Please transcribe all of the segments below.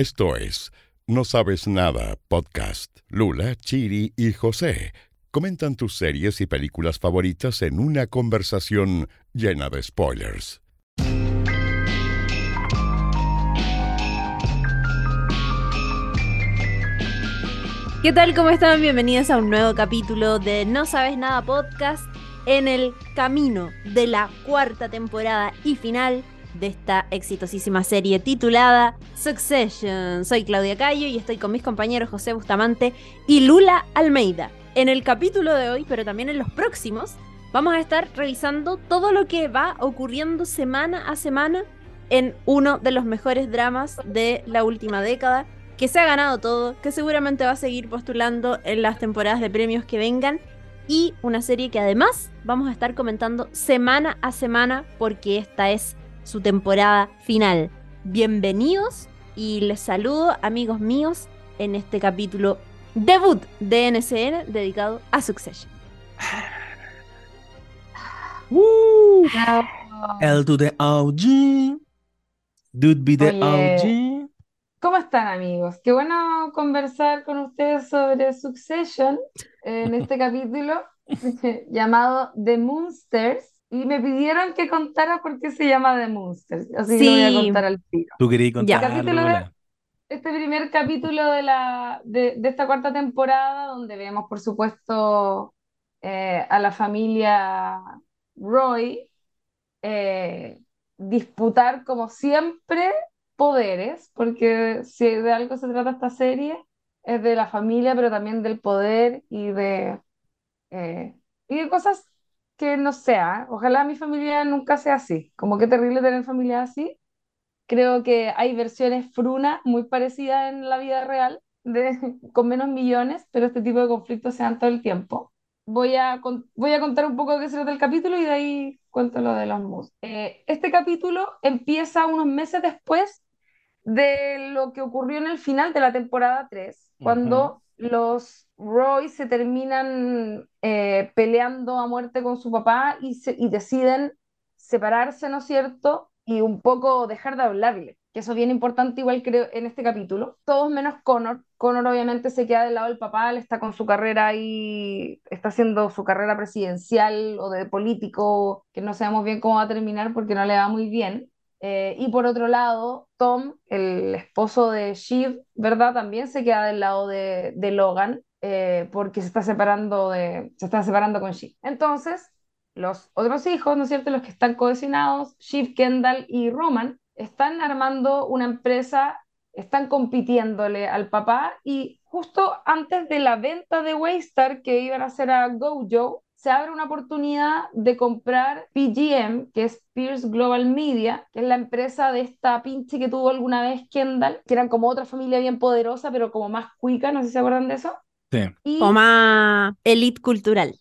Esto es No Sabes Nada Podcast. Lula, Chiri y José comentan tus series y películas favoritas en una conversación llena de spoilers. ¿Qué tal? ¿Cómo están? Bienvenidos a un nuevo capítulo de No Sabes Nada Podcast en el camino de la cuarta temporada y final de esta exitosísima serie titulada Succession. Soy Claudia Cayo y estoy con mis compañeros José Bustamante y Lula Almeida. En el capítulo de hoy, pero también en los próximos, vamos a estar revisando todo lo que va ocurriendo semana a semana en uno de los mejores dramas de la última década, que se ha ganado todo, que seguramente va a seguir postulando en las temporadas de premios que vengan, y una serie que además vamos a estar comentando semana a semana porque esta es su temporada final. Bienvenidos y les saludo amigos míos en este capítulo debut de NCN dedicado a Succession. Uh, L to the OG. Dude be the Oye. OG. ¿Cómo están amigos? Qué bueno conversar con ustedes sobre Succession en este capítulo llamado The Monsters y me pidieron que contara por qué se llama The Monsters, así que lo voy a contar al tiro. Tú querías Ya. contar, de-. Este primer capítulo de, la, de, de esta cuarta temporada, donde vemos por supuesto eh, a la familia Roy eh, disputar como siempre poderes, porque si de algo se trata esta serie, es de la familia, pero también del poder y de, eh, y de cosas que no sea. Ojalá mi familia nunca sea así. Como que terrible tener familia así. Creo que hay versiones fruna muy parecidas en la vida real, de, con menos millones, pero este tipo de conflictos se dan todo el tiempo. Voy a, voy a contar un poco de qué se trata el capítulo y de ahí cuento lo de los mus. Eh, este capítulo empieza unos meses después de lo que ocurrió en el final de la temporada 3, cuando los Roy se terminan eh, peleando a muerte con su papá y, se- y deciden separarse, ¿no es cierto? Y un poco dejar de hablarle, que eso es bien importante igual creo en este capítulo. Todos menos Connor. Connor obviamente se queda del lado del papá, él está con su carrera ahí, está haciendo su carrera presidencial o de político, que no sabemos bien cómo va a terminar porque no le va muy bien. Eh, y por otro lado, Tom, el esposo de Shiv, ¿verdad? También se queda del lado de, de Logan eh, porque se está separando de, se está separando con Shiv. Entonces, los otros hijos, ¿no es cierto? Los que están cohesionados, Shiv, Kendall y Roman, están armando una empresa, están compitiéndole al papá y justo antes de la venta de Waystar que iban a hacer a Gojo, se abre una oportunidad de comprar PGM, que es Pierce Global Media, que es la empresa de esta pinche que tuvo alguna vez Kendall, que eran como otra familia bien poderosa, pero como más cuica, no sé si se acuerdan de eso. Sí. Y O más elite cultural.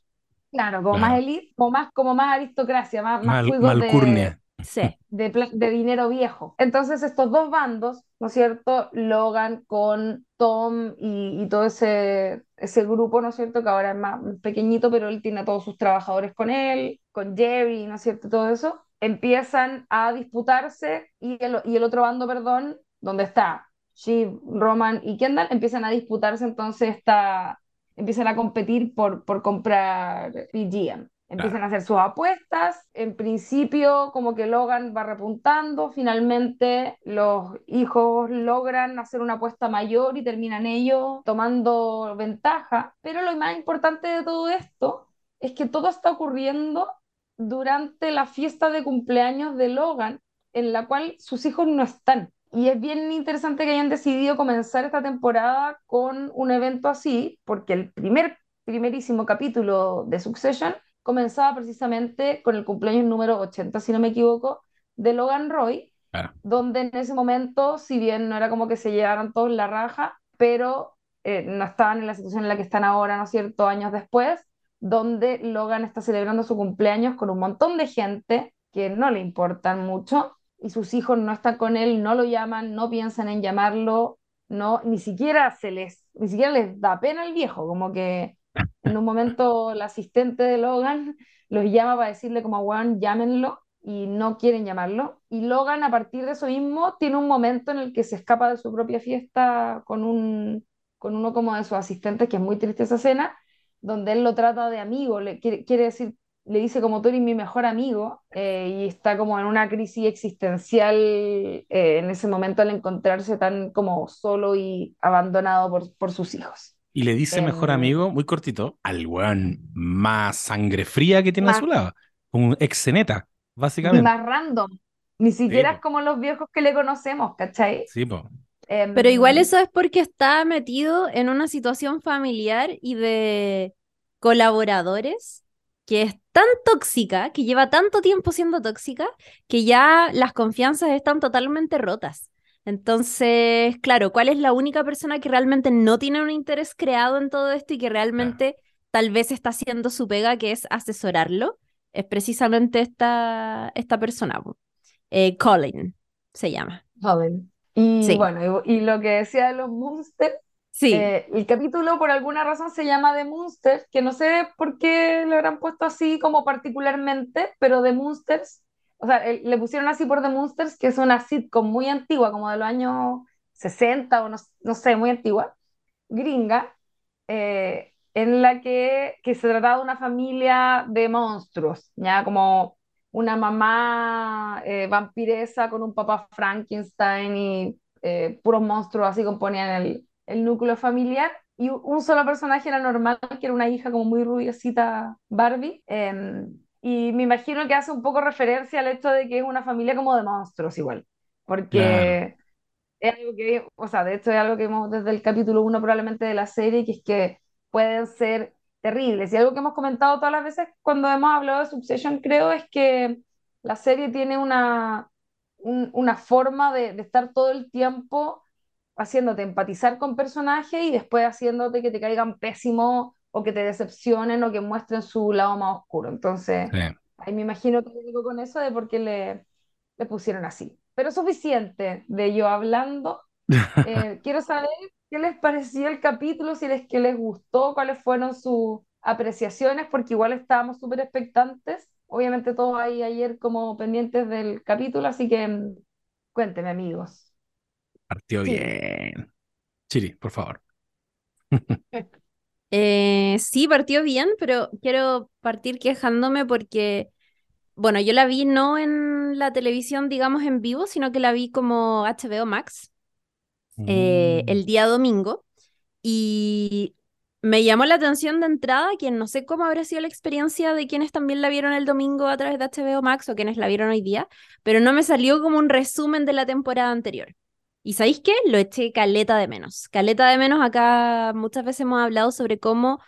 claro, como Claro. más elite, como más, como más aristocracia, más, más Mal- cuicos de- malcurnia. Sí. de, de dinero viejo. Entonces estos dos bandos, ¿no es cierto? Logan con Tom y, y todo ese, ese grupo, ¿no es cierto? Que ahora es más pequeñito, pero él tiene a todos sus trabajadores con él, con Jerry, ¿no es cierto? Todo eso. Empiezan a disputarse y el, y el otro bando, perdón, donde está Shiv, Roman y Kendall, empiezan a disputarse entonces esta... Empiezan a competir por, por comprar PGM. Empiezan a hacer sus apuestas. En principio, como que Logan va repuntando. Finalmente, los hijos logran hacer una apuesta mayor y terminan ellos tomando ventaja. Pero lo más importante de todo esto es que todo está ocurriendo durante la fiesta de cumpleaños de Logan, en la cual sus hijos no están. Y es bien interesante que hayan decidido comenzar esta temporada con un evento así, porque el primer, primerísimo capítulo de Succession comenzaba precisamente con el cumpleaños número 80, si no me equivoco, de Logan Roy, Claro. donde en ese momento, si bien no era como que se llevaran todos la raja, pero eh, no estaban en la situación en la que están ahora, ¿no es cierto?, años después, donde Logan está celebrando su cumpleaños con un montón de gente que no le importan mucho y sus hijos no están con él, no lo llaman, no piensan en llamarlo, no, ni siquiera se les, ni siquiera les da pena al viejo, como que en un momento la asistente de Logan los llama para decirle como, weón, llámenlo, y no quieren llamarlo. Y Logan, a partir de eso mismo, tiene un momento en el que se escapa de su propia fiesta con, un, con uno como de sus asistentes, que es muy triste esa escena, donde él lo trata de amigo, le quiere, quiere decir, le dice como tú eres mi mejor amigo, eh, y está como en una crisis existencial eh, en ese momento al encontrarse tan como solo y abandonado por, por sus hijos. Y le dice mejor Em, amigo, muy cortito, al weón más sangre fría que tiene a su lado. Un exeneta, Y básicamente. más random. Ni siquiera es como los viejos que le conocemos, ¿cachai? Sí, po. Em, Pero igual eso es porque está metido en una situación familiar y de colaboradores que es tan tóxica, que lleva tanto tiempo siendo tóxica, que ya las confianzas están totalmente rotas. Entonces, claro, ¿cuál es la única persona que realmente no tiene un interés creado en todo esto y que realmente tal vez está haciendo su pega, que es asesorarlo? Es precisamente esta, esta persona. Eh, Colin se llama. joven. Y Sí. bueno, y, y lo que decía de los Monsters, Sí. eh, el capítulo por alguna razón se llama The Monsters, que no sé por qué lo habrán puesto así como particularmente, pero The Monsters, o sea, le pusieron así por The Monsters, que es una sitcom muy antigua, como de los años 60 o no, no sé, muy antigua, gringa, eh, en la que, que se trataba de una familia de monstruos, ya como una mamá eh, vampiresa con un papá Frankenstein y eh, puros monstruos así componían el, el núcleo familiar. Y un solo personaje era normal, que era una hija como muy rubiosita Barbie. eh, y me imagino que hace un poco referencia al hecho de que es una familia como de monstruos igual. Porque es algo que, o sea, de hecho es algo que vimos desde el capítulo 1 probablemente de la serie, que es que pueden ser terribles. Y algo que hemos comentado todas las veces cuando hemos hablado de Succession, creo, es que la serie tiene una, un- una forma de, de estar todo el tiempo haciéndote empatizar con personajes y después haciéndote que te caigan pésimos o que te decepcionen o que muestren su lado más oscuro. Entonces, Sí. ahí me imagino que digo con eso de por qué le, le pusieron así. Pero suficiente de yo hablando. Eh, quiero saber qué les pareció el capítulo, si les, qué les gustó, cuáles fueron sus apreciaciones, porque igual estábamos súper expectantes. Obviamente todos ahí ayer como pendientes del capítulo, así que mm, cuéntenme amigos. Partió Sí. bien. Chiri, por favor. Eh, sí, partió bien, pero quiero partir quejándome porque, bueno, yo la vi no en la televisión, digamos, en vivo, sino que la vi como HBO Max eh, Mm. el día domingo. Y me llamó la atención de entrada, que no sé cómo habrá sido la experiencia de quienes también la vieron el domingo a través de HBO Max o quienes la vieron hoy día, pero no me salió como un resumen de la temporada anterior. ¿Y sabéis qué? Lo eché caleta de menos. Caleta de menos, acá muchas veces hemos hablado sobre cómo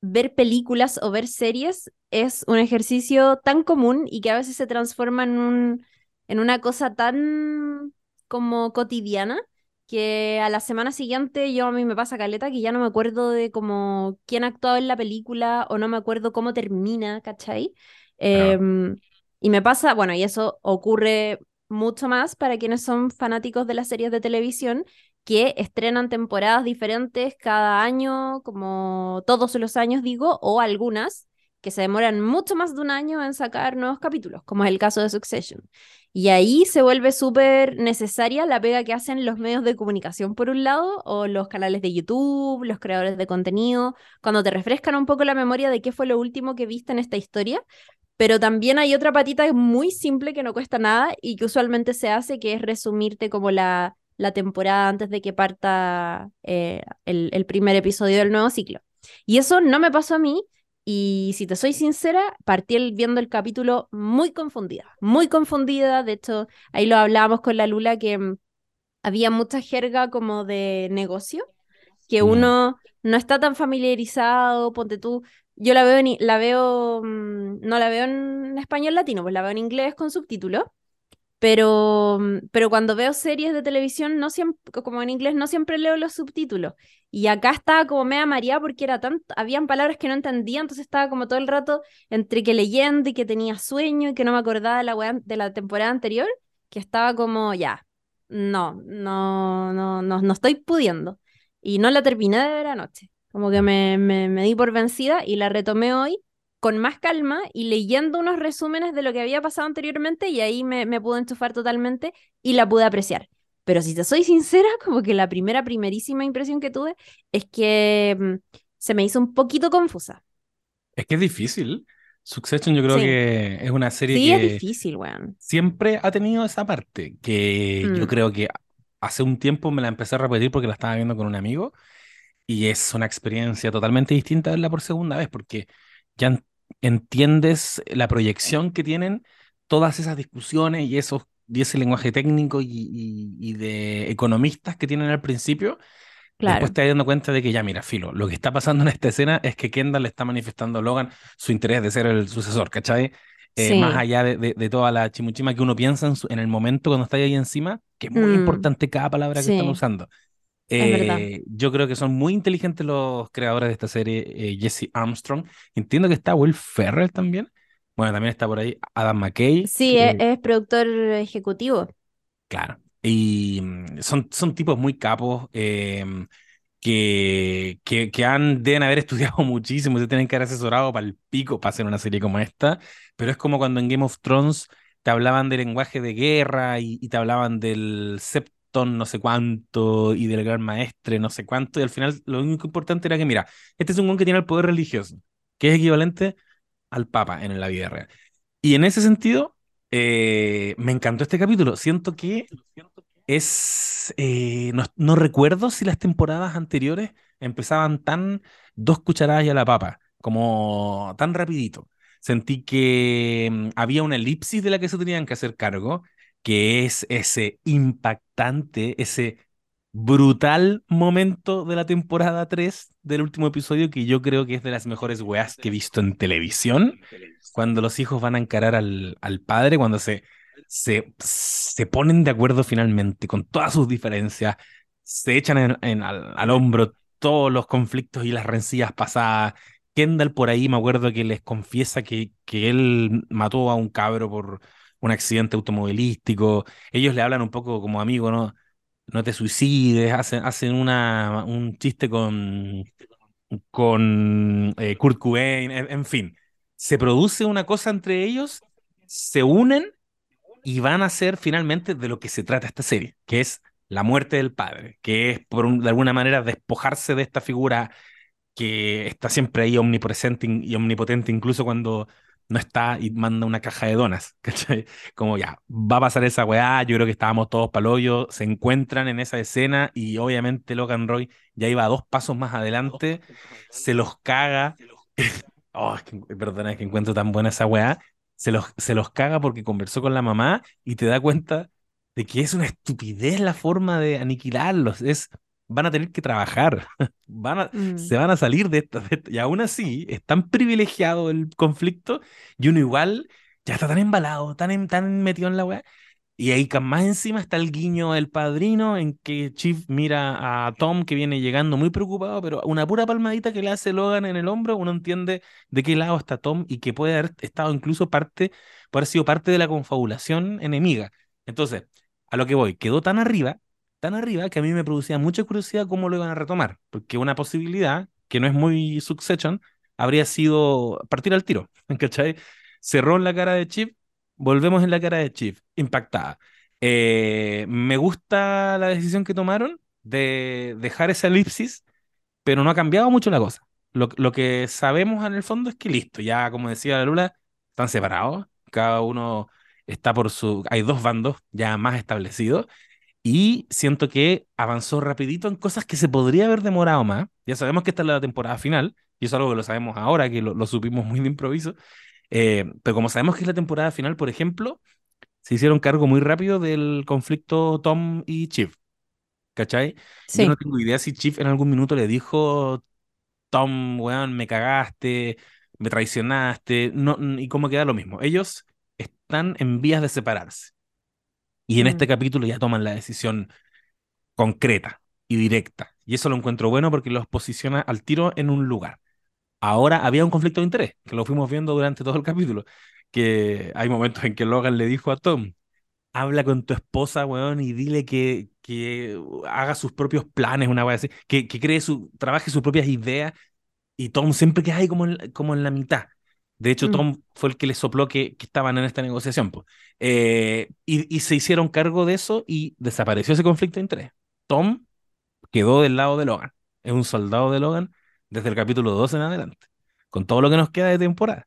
ver películas o ver series es un ejercicio tan común y que a veces se transforma en un, en una cosa tan como cotidiana que a la semana siguiente yo a mí me pasa caleta que ya no me acuerdo de como quién ha actuado en la película o no me acuerdo cómo termina, ¿cachai? Em, y me pasa, bueno, y eso ocurre mucho más para quienes son fanáticos de las series de televisión que estrenan temporadas diferentes cada año, como todos los años digo, o algunas que se demoran mucho más de un año en sacar nuevos capítulos, como es el caso de Succession. Y ahí se vuelve súper necesaria la pega que hacen los medios de comunicación, por un lado, o los canales de YouTube, los creadores de contenido, cuando te refrescan un poco la memoria de qué fue lo último que viste en esta historia. Pero también hay otra patita muy simple que no cuesta nada y que usualmente se hace, que es resumirte como la, la temporada antes de que parta eh, el, el primer episodio del nuevo ciclo. Y eso no me pasó a mí, y si te soy sincera, partí el- viendo el capítulo muy confundida, muy confundida. De hecho, ahí lo hablábamos con la Lula que mm, había mucha jerga como de negocio, que uno no está tan familiarizado, ponte tú. Yo la veo, en la veo, mm, no la veo en español latino, pues la veo en inglés con subtítulos. Pero, mm, pero cuando veo series de televisión, no siempre, como en inglés, no siempre leo los subtítulos. Y acá estaba como media mareada porque era tan, habían palabras que no entendía, entonces estaba como todo el rato entre que leyendo y que tenía sueño y que no me acordaba de la, de la temporada anterior, que estaba como, ya, no, no, no, no, no estoy pudiendo. Y no la terminé de ver anoche. Como que me, me, me di por vencida y la retomé hoy con más calma y leyendo unos resúmenes de lo que había pasado anteriormente y ahí me, me pude enchufar totalmente y la pude apreciar. Pero si te soy sincera, como que la primera, primerísima impresión que tuve es que mm, se me hizo un poquito confusa. Es que es difícil. Succession yo creo Sí. que es una serie Sí, es que difícil, weón. siempre ha tenido esa parte, que yo Mm. creo que hace un tiempo me la empecé a repetir porque la estaba viendo con un amigo y es una experiencia totalmente distinta verla por segunda vez porque ya en- entiendes la proyección que tienen todas esas discusiones y, esos, y ese lenguaje técnico y, y- y de economistas que tienen al principio. Claro. Después te vas dando cuenta de que ya, mira, Filo, lo que está pasando en esta escena es que Kendall le está manifestando a Logan su interés de ser el sucesor, ¿cachai? Eh, Sí. más allá de, de- de toda la chimuchima que uno piensa en, su- en el momento cuando está ahí encima, que es muy Mm. importante cada palabra que están Sí. usando. Eh, yo creo que son muy inteligentes los creadores de esta serie, eh, Jesse Armstrong. Entiendo que está Will Ferrell también. Bueno, también está por ahí Adam McKay. Sí, que- es, es productor ejecutivo. Claro. Y mm, son, son tipos muy capos em, que, que, que han, deben haber estudiado muchísimo, se tienen que haber asesorado para el pico para hacer una serie como esta. Pero es como cuando en Game of Thrones te hablaban de lenguaje de guerra y, y te hablaban del No sé cuánto y del Gran Maestre no sé cuánto. Y al final lo único importante era que, mira, este es un güey que tiene el poder religioso, que es equivalente al Papa en la vida real. Y en ese sentido, eh, me encantó este capítulo. Siento que es. eh, no, no recuerdo si las temporadas anteriores empezaban tan dos cucharadas y a la papa, como tan rapidito. Sentí que mm, había una elipsis de la que se tenían que hacer cargo, que es ese impactante, ese brutal momento de la temporada 3 del último episodio, que yo creo que es de las mejores weas que he visto en televisión cuando los hijos van a encarar al, al padre, cuando se, se, se ponen de acuerdo finalmente con todas sus diferencias, se echan en- en- al, al hombro todos los conflictos y las rencillas pasadas. Kendall por ahí me acuerdo que les confiesa que, que él mató a un cabro por un accidente automovilístico. Ellos le hablan un poco como amigo, ¿no? No te suicides, hacen, hacen una, un chiste con, con eh, Kurt Cobain, en, fin. Se produce una cosa entre ellos, se unen y van a hacer finalmente de lo que se trata esta serie, que es la muerte del padre, que es por de alguna manera despojarse de esta figura que está siempre ahí omnipresente y omnipotente, incluso cuando no está y manda una caja de donas, ¿cachai? Como ya, va a pasar esa weá, yo creo que estábamos todos pa'l hoyo, se encuentran en esa escena y obviamente Logan Roy ya iba dos pasos más adelante, se los caga. Oh, es que, perdona, es que encuentro tan buena esa weá. Se los, se los caga porque conversó con la mamá y te da cuenta de que es una estupidez la forma de aniquilarlos. Es, van a tener que trabajar, van a, Mm. se van a salir de esto, de esto. Y aún así, es tan privilegiado el conflicto y uno igual ya está tan embalado, tan, en- tan metido en la weá. Y ahí más encima está el guiño del padrino en que Chief mira a Tom que viene llegando muy preocupado, pero una pura palmadita que le hace Logan en el hombro, uno entiende de qué lado está Tom y que puede haber estado incluso parte, puede haber sido parte de la confabulación enemiga. Entonces, a lo que voy, quedó tan arriba, tan arriba que a mí me producía mucha curiosidad cómo lo iban a retomar, porque una posibilidad que no es muy Succession habría sido partir al tiro, ¿cachai? Cerró en la cara de Chief Volvemos en la cara de Chief, impactada. Eh, me gusta la decisión que tomaron de dejar esa elipsis, pero no ha cambiado mucho la cosa. Lo, lo que sabemos en el fondo es que listo, ya como decía la Lula, están separados, cada uno está por su... Hay dos bandos ya más establecidos y siento que avanzó rapidito en cosas que se podría haber demorado más. Ya sabemos que esta es la temporada final, y eso es algo que lo sabemos ahora, que lo, lo supimos muy de improviso. Eh, pero como sabemos que es la temporada final, por ejemplo, se hicieron cargo muy rápido del conflicto Tom y Chief. ¿Cachai? Yo Sí. no tengo idea si Chief en algún minuto le dijo, Tom, weón, me cagaste, me traicionaste, no, y cómo queda lo mismo. Ellos están en vías de separarse. Y en este Mm. capítulo ya toman la decisión concreta y directa. Y eso lo encuentro bueno porque los posiciona al tiro en un lugar. Ahora había un conflicto de interés, que lo fuimos viendo durante todo el capítulo, que hay momentos en que Logan le dijo a Tom, habla con tu esposa, weón, y dile que, que haga sus propios planes, una wea así, que, que cree su, trabaje sus propias ideas, y Tom siempre queda ahí como en, como en la mitad. De hecho, Mm. Tom fue el que le sopló que, que estaban en esta negociación. pues. Eh, y, y se hicieron cargo de eso y desapareció ese conflicto de interés. Tom quedó del lado de Logan. Es un soldado de Logan desde el capítulo 2 en adelante. Con todo lo que nos queda de temporada.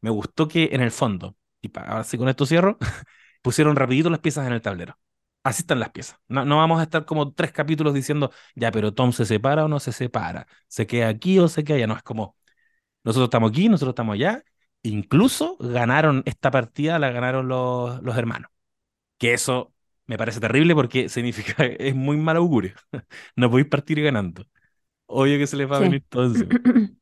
Me gustó que en el fondo, y pa- ahora sí con esto cierro, pusieron rapidito las piezas en el tablero. Así están las piezas. No, no vamos a estar como tres capítulos diciendo, ya, pero Tom se separa o no se separa. Se queda aquí o se queda allá. No, es como, nosotros estamos aquí, nosotros estamos allá. Incluso ganaron esta partida, la ganaron los, los hermanos. Que eso me parece terrible porque significa, es muy mal augurio. No podéis partir ganando. Obvio que se les va a Sí. venir todo.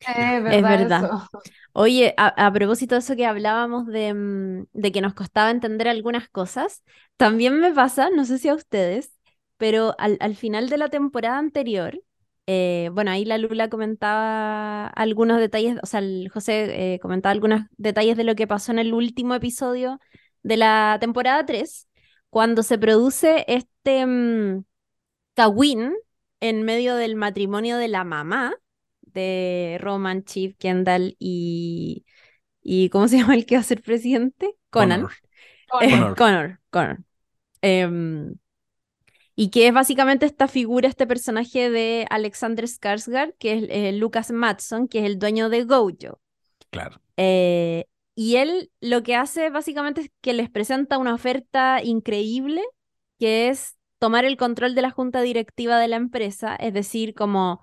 Es verdad, Es verdad. eso. Oye, a, a propósito de eso que hablábamos de, mm, de que nos costaba entender algunas cosas, también me pasa, no sé si a ustedes, pero al, al final de la temporada anterior, eh, bueno, ahí la Lula comentaba algunos detalles, o sea, el José eh, comentaba algunos detalles de lo que pasó en el último episodio de la temporada 3, cuando se produce este mm, Kawin en medio del matrimonio de la mamá de Roman, Chief, Kendall y, y ¿cómo se llama el que va a ser presidente? Conan. Connor. Eh, Connor. Connor, Connor. Em, y que es básicamente esta figura, este personaje de Alexander Skarsgård, que es eh, Lucas Matson, que es el dueño de Gojo. Claro. Eh, y él lo que hace básicamente es que les presenta una oferta increíble, que es tomar el control de la junta directiva de la empresa, es decir, como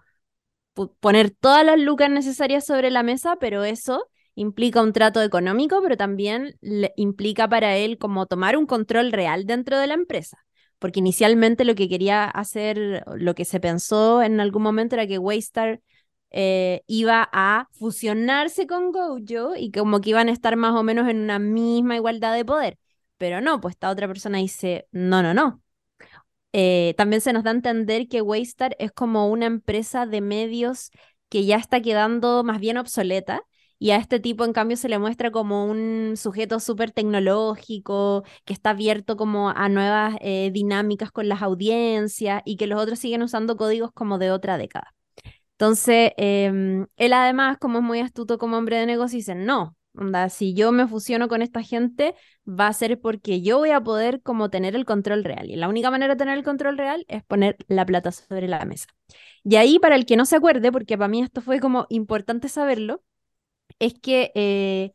poner todas las lucas necesarias sobre la mesa, pero eso implica un trato económico, pero también le implica para él como tomar un control real dentro de la empresa. Porque inicialmente lo que quería hacer, lo que se pensó en algún momento era que Waystar eh, iba a fusionarse con Gojo y como que iban a estar más o menos en una misma igualdad de poder. Pero no, pues esta otra persona dice, no, no, no. Eh, también se nos da a entender que Waystar es como una empresa de medios que ya está quedando más bien obsoleta y a este tipo en cambio se le muestra como un sujeto súper tecnológico, que está abierto como a nuevas eh, dinámicas con las audiencias y que los otros siguen usando códigos como de otra década. Entonces, em, él además, como es muy astuto como hombre de negocio, dice, no, si yo me fusiono con esta gente, va a ser porque yo voy a poder como tener el control real. Y la única manera de tener el control real es poner la plata sobre la mesa. Y ahí, para el que no se acuerde, porque para mí esto fue como importante saberlo, es que eh,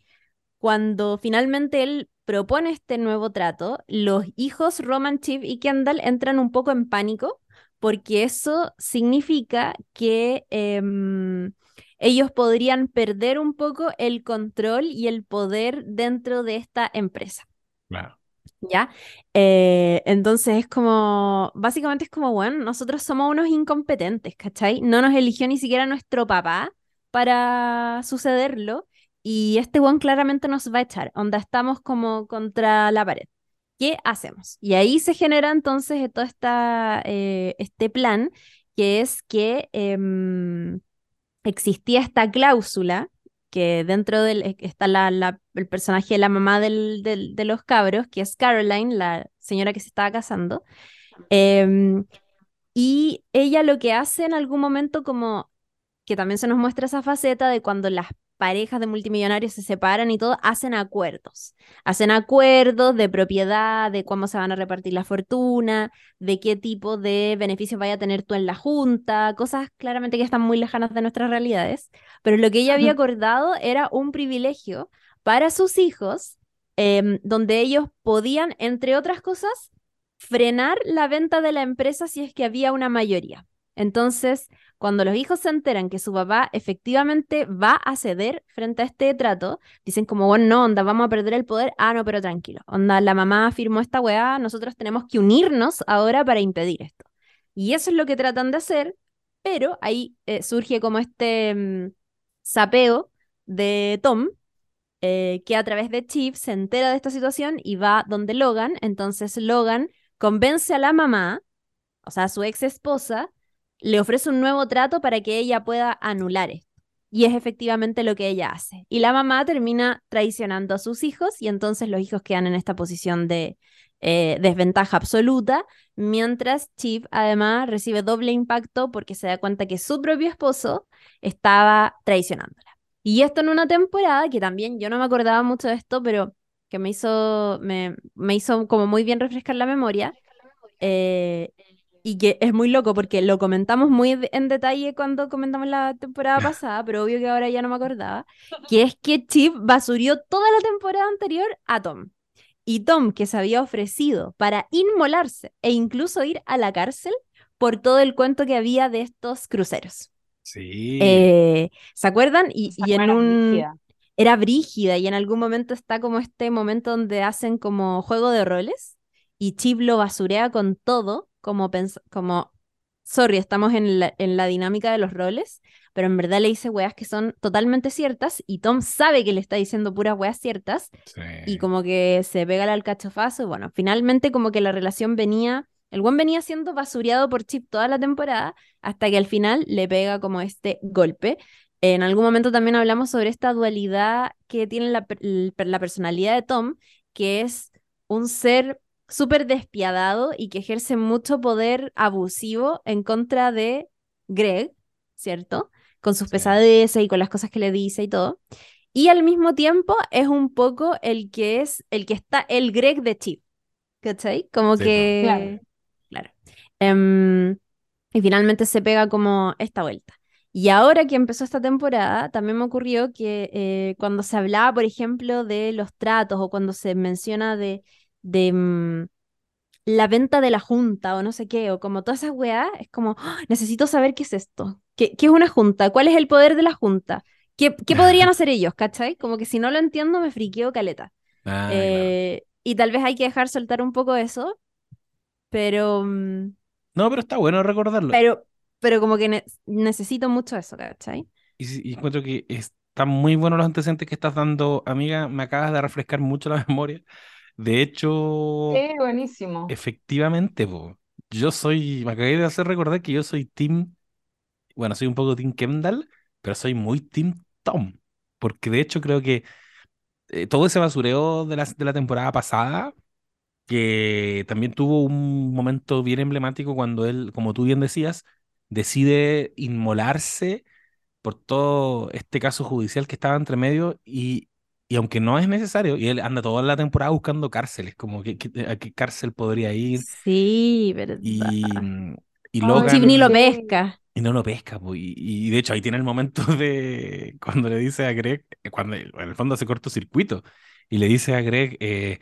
cuando finalmente él propone este nuevo trato, los hijos Roman, Chief y Kendall entran un poco en pánico porque eso significa que em, ellos podrían perder un poco el control y el poder dentro de esta empresa. Claro. ¿Ya? Eh, entonces es como, básicamente es como, bueno, nosotros somos unos incompetentes, ¿cachai? No nos eligió ni siquiera nuestro papá para sucederlo y este weón claramente nos va a echar, onda estamos como contra la pared. ¿Qué hacemos? Y ahí se genera entonces todo eh, este plan, que es que em, existía esta cláusula que dentro del eh, está la, el personaje de la mamá de los cabros, que es Caroline, la señora que se estaba casando. Em, y ella lo que hace en algún momento como que también se nos muestra esa faceta de cuando las parejas de multimillonarios se separan y todo, hacen acuerdos. Hacen acuerdos de propiedad, de cómo se van a repartir la fortuna, de qué tipo de beneficios vaya a tener tú en la junta, cosas claramente que están muy lejanas de nuestras realidades. Pero lo que ella había acordado era un privilegio para sus hijos, em, donde ellos podían, entre otras cosas, frenar la venta de la empresa si es que había una mayoría. Entonces, cuando los hijos se enteran que su papá efectivamente va a ceder frente a este trato, dicen como, bueno, no, onda, vamos a perder el poder. Ah, no, pero tranquilo. Onda, la mamá firmó esta weá, nosotros tenemos que unirnos ahora para impedir esto. Y eso es lo que tratan de hacer, pero ahí eh, surge como este mm, sapeo de Tom, eh, que a través de Chief se entera de esta situación y va donde Logan. Entonces Logan convence a la mamá, o sea, a su ex esposa, le ofrece un nuevo trato para que ella pueda anular esto. Y es efectivamente lo que ella hace. Y la mamá termina traicionando a sus hijos y entonces los hijos quedan en esta posición de eh, desventaja absoluta, mientras Chief además recibe doble impacto porque se da cuenta que su propio esposo estaba traicionándola. Y esto en una temporada que también yo no me acordaba mucho de esto, pero que me hizo, me, me hizo como muy bien refrescar la memoria. Eh, y que es muy loco porque lo comentamos muy en detalle cuando comentamos la temporada pasada, pero obvio que ahora ya no me acordaba, que es que Chip basurió toda la temporada anterior a Tom. Y Tom, que se había ofrecido para inmolarse e incluso ir a la cárcel por todo el cuento que había de estos cruceros. Sí. Eh, ¿Se acuerdan? Y, y en buena un... brígida. Era brígida y en algún momento está como este momento donde hacen como juego de roles y Chip lo basurea con todo, como, pens- como sorry, estamos en la, en la dinámica de los roles, pero en verdad le dice weas que son totalmente ciertas y Tom sabe que le está diciendo puras weas ciertas sí. y como que se pega al alcachofazo y bueno, finalmente como que la relación venía, el buen venía siendo basureado por Chip toda la temporada hasta que al final le pega como este golpe. En algún momento también hablamos sobre esta dualidad que tiene la, la personalidad de Tom, que es un ser súper despiadado y que ejerce mucho poder abusivo en contra de Greg, ¿cierto? Con sus Sí. pesadeces y con las cosas que le dice y todo. Y al mismo tiempo es un poco el que es, el que está, el Greg de Chip, ¿cachai? Como Sí, que... Claro. Claro. Em, y finalmente se pega como esta vuelta. Y ahora que empezó esta temporada, también me ocurrió que eh, cuando se hablaba, por ejemplo, de los tratos o cuando se menciona de, de mm, la venta de la junta o no sé qué, o como todas esas weas, es como, "Ah, necesito saber qué es esto. ¿Qué, qué es una junta? ¿Cuál es el poder de la junta? ¿Qué, qué podrían hacer ellos? ¿Cachai? Como que si no lo entiendo, me friqueo caleta. Ah, claro. Eh, y tal vez hay que dejar soltar un poco eso, pero... mm, No, pero está bueno recordarlo. pero, pero como que ne- necesito mucho eso, ¿cachai? Y, y encuentro que están muy buenos los antecedentes que estás dando, amiga. Me acabas de refrescar mucho la memoria. De hecho, Sí, buenísimo. efectivamente, po, yo soy, me acabé de hacer recordar que yo soy Team, bueno, soy un poco Team Kendall, pero soy muy Team Tom. Porque de hecho creo que eh, todo ese basureo de la, de la temporada pasada, que también tuvo un momento bien emblemático cuando él, como tú bien decías, decide inmolarse por todo este caso judicial que estaba entre medio y, y aunque no es necesario, y él anda toda la temporada buscando cárceles, como que, que- a qué cárcel podría ir Sí, verdad. y, mm, y Logan Chip ni lo pesca. y no lo pesca, y, y de hecho ahí tiene el momento de cuando le dice a Greg, eh, cuando en el fondo hace cortocircuito, y le dice a Greg, eh,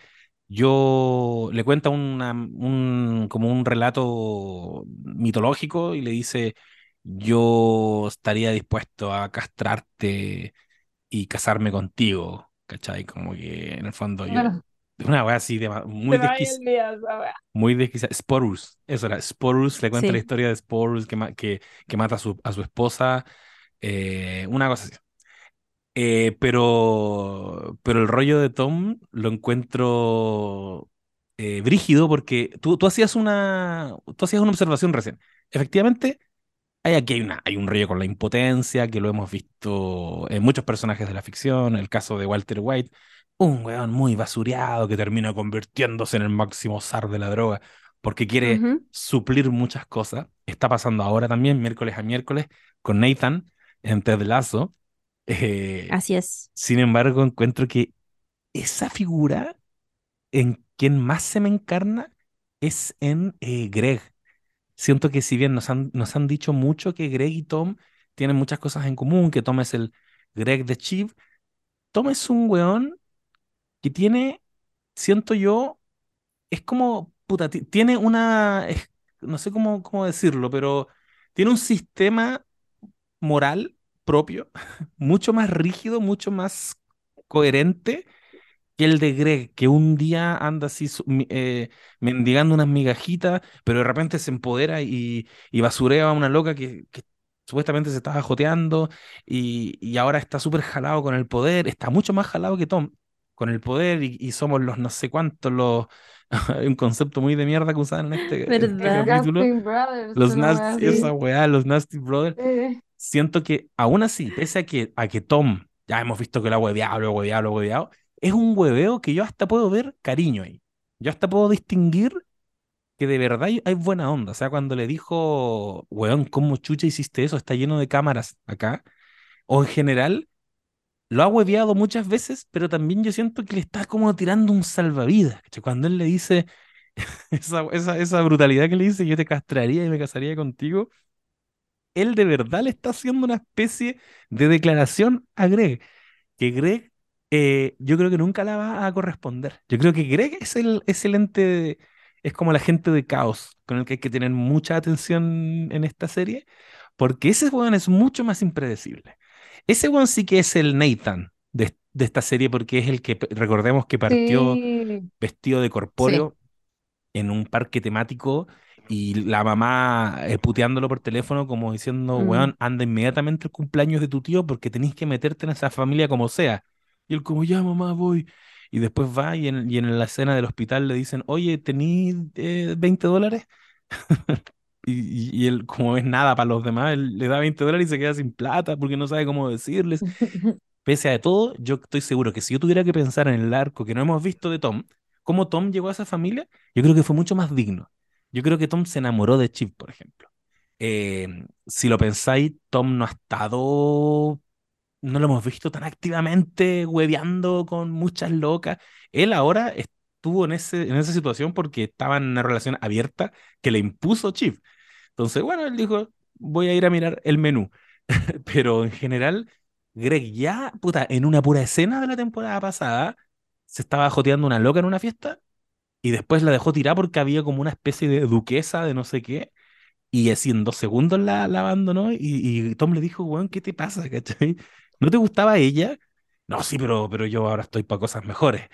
yo le cuenta una, un, como un relato mitológico y le dice, yo estaría dispuesto a castrarte y casarme contigo, ¿cachai? Como que en el fondo yo, Bueno, una wea así de, muy se me había desquici- olvidado esa wea. muy desquiciada. Sporus, eso era. Sporus le cuenta la Sí. historia de Sporus que, ma- que, que mata a su, a su esposa. eh, una cosa así. Eh, pero, pero el rollo de Tom lo encuentro eh, brígido porque tú, tú hacías una, tú hacías una observación recién. Efectivamente, hay aquí hay, una, hay un rollo con la impotencia que lo hemos visto en muchos personajes de la ficción. El caso de Walter White, un weón muy basureado que termina convirtiéndose en el máximo zar de la droga porque quiere suplir muchas cosas. Está pasando ahora también, miércoles a miércoles, con Nathan en Ted Lasso. Eh, Así es. sin embargo, encuentro que esa figura en quien más se me encarna es en eh, Greg. Siento que si bien nos han, nos han dicho mucho que Greg y Tom tienen muchas cosas en común, que Tom es el Greg de Chief, Tom es un weón que tiene, siento yo, es como, puta, ti- tiene una, no sé cómo, cómo decirlo, pero tiene un sistema moral propio, mucho más rígido, mucho más coherente que el de Greg, que un día anda así eh, mendigando unas migajitas, pero de repente se empodera y, y basurea a una loca que, que supuestamente se estaba joteando y, y ahora está súper jalado con el poder, está mucho más jalado que Tom con el poder y, y somos los no sé cuántos, los... Un concepto muy de mierda que usaban en este, en este capítulo. Brothers, Los nasty, esa weá, los Nasty Brothers. Siento que aún así, pese a que, a que Tom, ya hemos visto que lo ha hueveado, lo ha hueveado, lo ha hueveado, es un hueveo que yo hasta puedo ver cariño ahí. Yo hasta puedo distinguir que de verdad hay, buena onda. O sea, cuando le dijo, weón, ¿cómo chucha hiciste eso? Está lleno de cámaras acá. O en general, lo ha hueveado muchas veces, pero también yo siento que le está como tirando un salvavidas. Cuando él le dice esa, esa, esa brutalidad que le dice, yo te castraría y me casaría contigo, él de verdad le está haciendo una especie de declaración a Greg, que Greg eh, yo creo que nunca la va a corresponder. Yo creo que Greg es el, es el ente, de- es como la gente de caos con el que hay que tener mucha atención en esta serie, porque ese weón es mucho más impredecible. Ese weón sí que es el Nathan de, de esta serie, porque es el que, recordemos que partió Sí, vestido de Sí. corpóreo en un parque temático y la mamá eh, puteándolo por teléfono como diciendo, Mm. weón, anda inmediatamente el cumpleaños de tu tío porque tenés que meterte en esa familia como sea. Y él como, ya mamá, voy. Y después va y en, y en la escena del hospital le dicen, oye, ¿tení eh, 20 dólares? Y, y- él, como es nada para los demás, él le da 20 dólares y se queda sin plata porque no sabe cómo decirles. Pese a todo, yo estoy seguro que si yo tuviera que pensar en el arco que no hemos visto de Tom, cómo Tom llegó a esa familia, yo creo que fue mucho más digno. Yo creo que Tom se enamoró de Chip, por ejemplo. Eh, si lo pensáis, Tom no ha estado, no lo hemos visto tan activamente hueveando con muchas locas. Él ahora estuvo en ese, en esa situación porque estaba en una relación abierta que le impuso Chip. Entonces, bueno, él dijo, voy a ir a mirar el menú. Pero en general, Greg ya, puta, en una pura escena de la temporada pasada, se estaba joteando una loca en una fiesta y después la dejó tirar porque había como una especie de duquesa de no sé qué. Y así en dos segundos la, la abandonó y, y Tom le dijo, weón, ¿qué te pasa? ¿Cachai? ¿No te gustaba ella? No, sí, pero, pero yo ahora estoy para cosas mejores.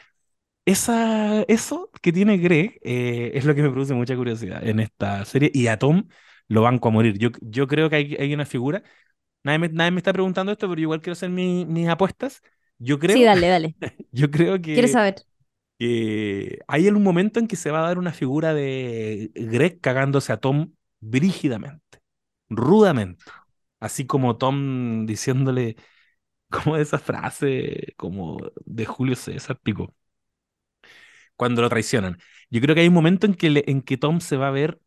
Esa, eso que tiene Greg eh, es lo que me produce mucha curiosidad en esta serie y a Tom lo banco a morir. Yo, yo creo que hay, hay una figura Nadie me, nadie me está preguntando esto, pero yo igual quiero hacer mi- mis apuestas. Yo creo, Sí, dale, dale. yo creo Quiero que, saber. que hay un momento en que se va a dar una figura de Greg cagándose a Tom brígidamente, rudamente. Así como Tom diciéndole, como esa frase como de Julio César, pico, cuando lo traicionan. Yo creo que hay un momento en que, le- en que Tom se va a ver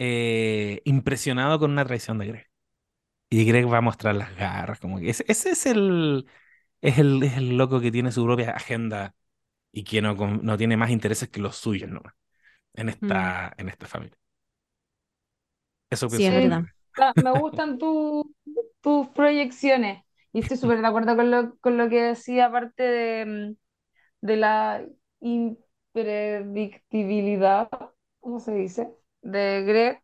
eh, impresionado con una traición de Greg. Y Greg va a mostrar las garras, como que ese, ese es el, Es el, es el loco que tiene su propia agenda y que no, no tiene más intereses que los suyos nomás en Mm. esta, en esta familia. Eso Sí, es verdad. Me gustan tu- tus proyecciones y estoy súper de acuerdo con lo, con lo que decía, aparte de, mm, de la impredictibilidad, ¿cómo se dice? De Greg,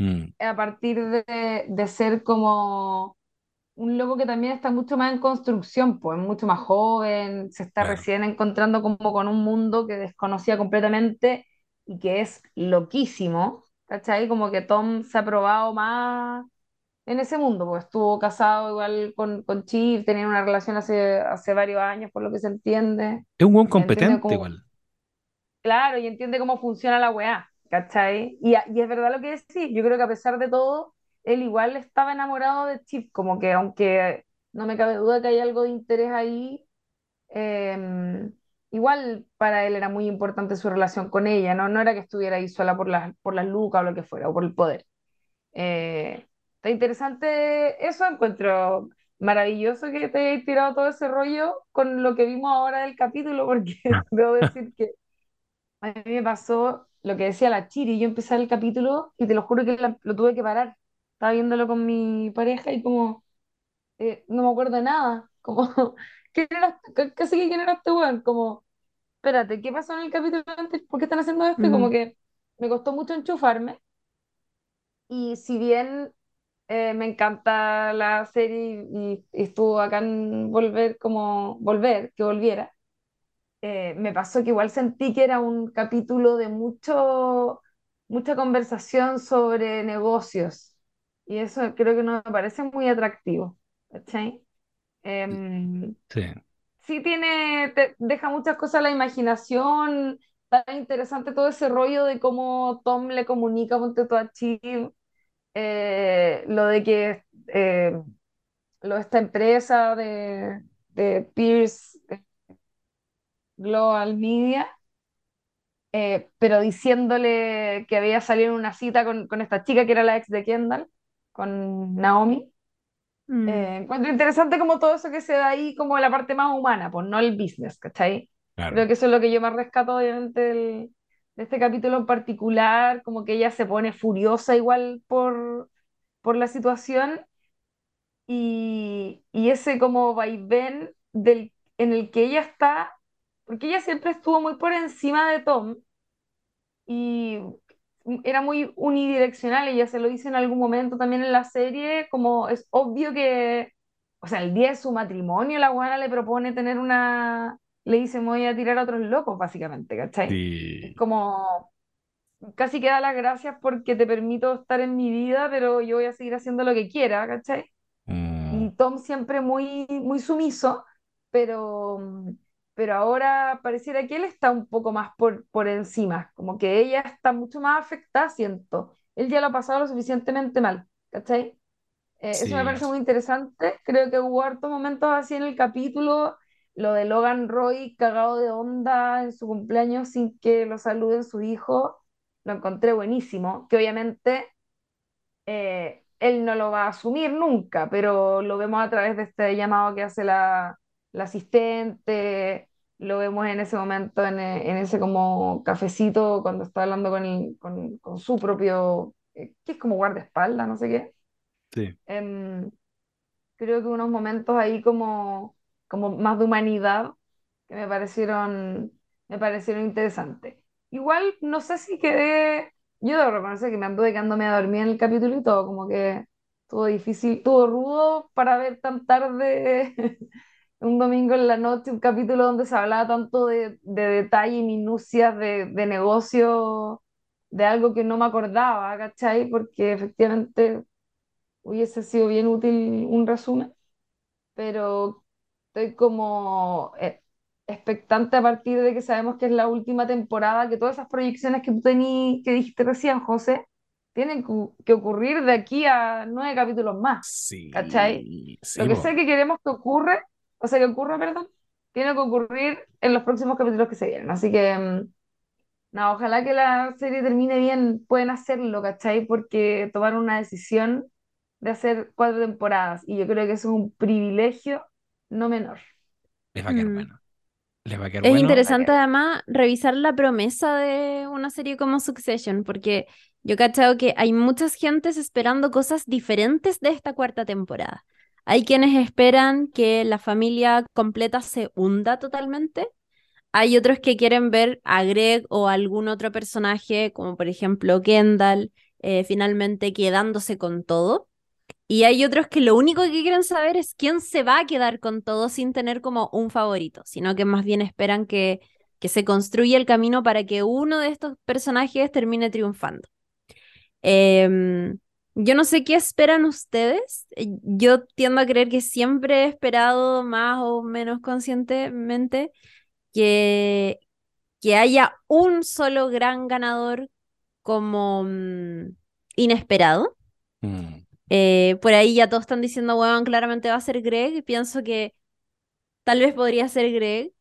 Mm, a partir de, de ser como un loco que también está mucho más en construcción, pues mucho más joven, se está claro. recién encontrando como con un mundo que desconocía completamente y que es loquísimo, ¿cachai? Como que Tom se ha probado más en ese mundo, pues estuvo casado igual con, con Chip, tenían una relación hace, hace varios años, por lo que se entiende, Es un buen competente cómo, igual. claro, y entiende cómo funciona la weá, ¿cachai? Y, y es verdad lo que decís, yo creo que a pesar de todo, él igual estaba enamorado de Chip, como que aunque no me cabe duda que hay algo de interés ahí, eh, igual para él era muy importante su relación con ella, ¿no? No era que estuviera ahí sola por las, por las lucas o lo que fuera, o por el poder. Eh, está interesante eso, encuentro maravilloso que te hayas tirado todo ese rollo con lo que vimos ahora del capítulo, porque debo decir que a mí me pasó lo que decía la Chiri, yo empecé el capítulo y te lo juro que la- lo tuve que parar. Estaba viéndolo con mi pareja y como eh, no me acuerdo de nada, como ¿quién era, este- casi que quién era este weón? Como, espérate, ¿qué pasó en el capítulo antes? ¿Por qué están haciendo esto? Y como que me costó mucho enchufarme y si bien eh, me encanta la serie y, y estuvo acá en volver como volver, que volviera eh, me pasó que igual sentí que era un capítulo de mucho, mucha conversación sobre negocios. Y eso creo que no me parece muy atractivo. ¿cachai? Em, Sí. sí tiene, te deja muchas cosas a la imaginación. Está interesante todo ese rollo de cómo Tom le comunica ponte tú, a Chip, eh, lo de que eh, lo, esta empresa de, de Pierce eh, Global Media eh, pero diciéndole que había salido en una cita con, con esta chica que era la ex de Kendall, con Naomi, Mm. Eh, encuentro interesante como todo eso que se da ahí, como la parte más humana, pues no el business, ¿cachai? Claro. Creo que eso es lo que yo más rescato, obviamente, del- de este capítulo en particular, como que ella se pone furiosa igual por, por la situación y, y ese como vaivén del, en el que ella está, porque ella siempre estuvo muy por encima de Tom y era muy unidireccional, ella se lo dice en algún momento también en la serie, como es obvio que, o sea, el día de su matrimonio la buena le propone tener una, le dice me voy a tirar a otros locos, básicamente, ¿cachai? Sí. Como, casi que da las gracias porque te permito estar en mi vida, pero yo voy a seguir haciendo lo que quiera, ¿cachai? Mm, Y Tom siempre muy, muy sumiso, pero, pero ahora pareciera que él está un poco más por, por encima, como que ella está mucho más afectada, siento. Él ya lo ha pasado lo suficientemente mal, ¿cachai? Eh, eso me Sí. parece muy interesante. Creo que hubo hartos momentos así en el capítulo. Lo de Logan Roy cagado de onda en su cumpleaños sin que lo saluden su hijo, lo encontré buenísimo. Que obviamente eh, él no lo va a asumir nunca, pero lo vemos a través de este llamado que hace la, la asistente, lo vemos en ese momento, en, e- en ese como cafecito, cuando está hablando con, el- con, con su propio, eh, que es como guardaespaldas, no sé qué. sí. Em, creo que unos momentos ahí como, como más de humanidad que me parecieron, me parecieron interesantes. Igual no sé si quedé, yo debo reconocer que me anduve quedándome a dormir en el capítulo y todo, como que estuvo difícil, estuvo rudo para ver tan tarde un domingo en la noche un capítulo donde se hablaba tanto de, de detalle y minucias de, de negocio, de algo que no me acordaba, ¿cachai? Porque efectivamente hubiese sido bien útil un resumen, pero estoy como eh, expectante a partir de que sabemos que es la última temporada, que todas esas proyecciones que tú tení, que dijiste recién, José, tienen que ocurrir de aquí a nueve capítulos más. Sí. ¿Cachai? Sí, Lo que sé que queremos que ocurre, o sea, que ocurra, perdón, tiene que ocurrir en los próximos capítulos que se vienen. Así que, mm, no, ojalá que la serie termine bien, pueden hacerlo, ¿cachai? Porque tomaron una decisión de hacer cuatro temporadas y yo creo que eso es un privilegio no menor. Les va a quedar Mm. bueno. Les va a quedar Es bueno. interesante además revisar la promesa de una serie como Succession, porque yo he cachado que hay muchas gentes esperando cosas diferentes de esta cuarta temporada. Hay quienes esperan que la familia completa se hunda totalmente. Hay otros que quieren ver a Greg o algún otro personaje, como por ejemplo Kendall, eh, finalmente quedándose con todo. Y hay otros que lo único que quieren saber es quién se va a quedar con todo sin tener como un favorito, sino que más bien esperan que, que se construya el camino para que uno de estos personajes termine triunfando. Em, yo no sé qué esperan ustedes. Eh, Yo tiendo a creer que siempre he esperado más o menos conscientemente que, que haya un solo gran ganador como mm, inesperado. Mm, Eh, por ahí ya todos están diciendo, weón, claramente va a ser Greg. y Pienso que tal vez podría ser Greg,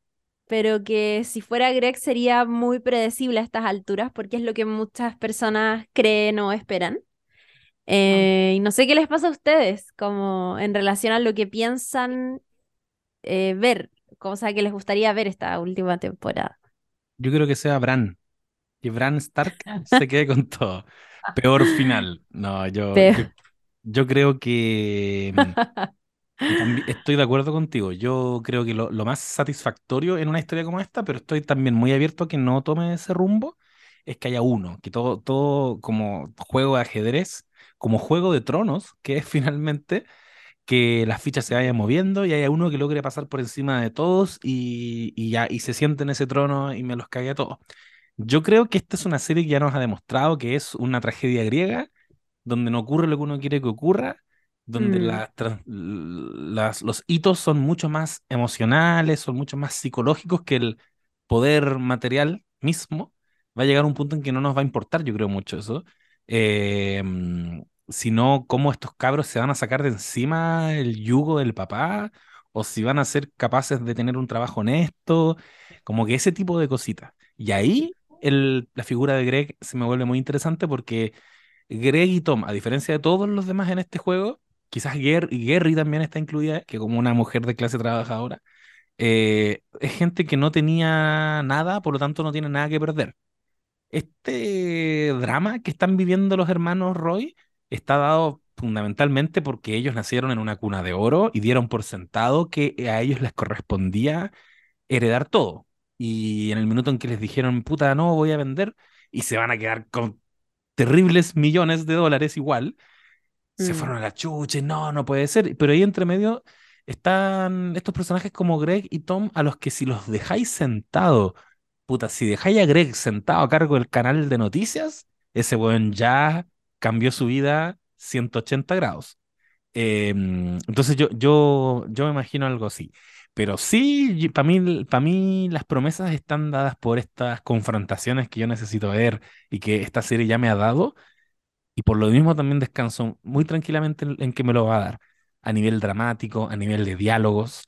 pero que si fuera Greg sería muy predecible a estas alturas, porque es lo que muchas personas creen o esperan. Eh, y no sé qué les pasa a ustedes, como en relación a lo que piensan eh, ver, cosa que les gustaría ver esta última temporada. Yo creo que sea Bran. Que Bran Stark se quede con todo. Peor final. No, yo, Peor. yo, yo creo que mm, estoy de acuerdo contigo. Yo creo que lo, lo más satisfactorio en una historia como esta, pero estoy también muy abierto a que no tome ese rumbo, es que haya uno, que todo, todo como juego de ajedrez, como juego de tronos, que es finalmente que las fichas se vayan moviendo y haya uno que logre pasar por encima de todos y, y ya y se siente en ese trono y me los cague a todos. Yo creo que esta es una serie que ya nos ha demostrado que es una tragedia griega, donde no ocurre lo que uno quiere que ocurra, donde Mm. la las, los hitos son mucho más emocionales, son mucho más psicológicos que el poder material mismo. Va a llegar un punto en que no nos va a importar, yo creo mucho eso, eh, sino cómo estos cabros se van a sacar de encima el yugo del papá, o si van a ser capaces de tener un trabajo honesto, como que ese tipo de cositas. Y ahí el, la figura de Greg se me vuelve muy interesante porque Greg y Tom, a diferencia de todos los demás en este juego, quizás Gary, Gary también está incluida, que como una mujer de clase trabajadora, eh, es gente que no tenía nada, por lo tanto no tiene nada que perder. Este drama que están viviendo los hermanos Roy está dado fundamentalmente porque ellos nacieron en una cuna de oro y dieron por sentado que a ellos les correspondía heredar todo. Y en el minuto en que les dijeron, puta, no, voy a vender, y se van a quedar con terribles millones de dólares igual, se Mm. fueron a la chucha, y no, no puede ser. Pero ahí entre medio están estos personajes como Greg y Tom, a los que si los dejáis sentados, puta, si dejáis a Greg sentado a cargo del canal de noticias, ese weón ya cambió su vida 180 grados. Em, entonces yo, yo, yo me imagino algo así. Pero sí, para mí, mí las promesas están dadas por estas confrontaciones que yo necesito ver y que esta serie ya me ha dado. Y por lo mismo también descanso muy tranquilamente en, que me lo va a dar. A nivel dramático, a nivel de diálogos.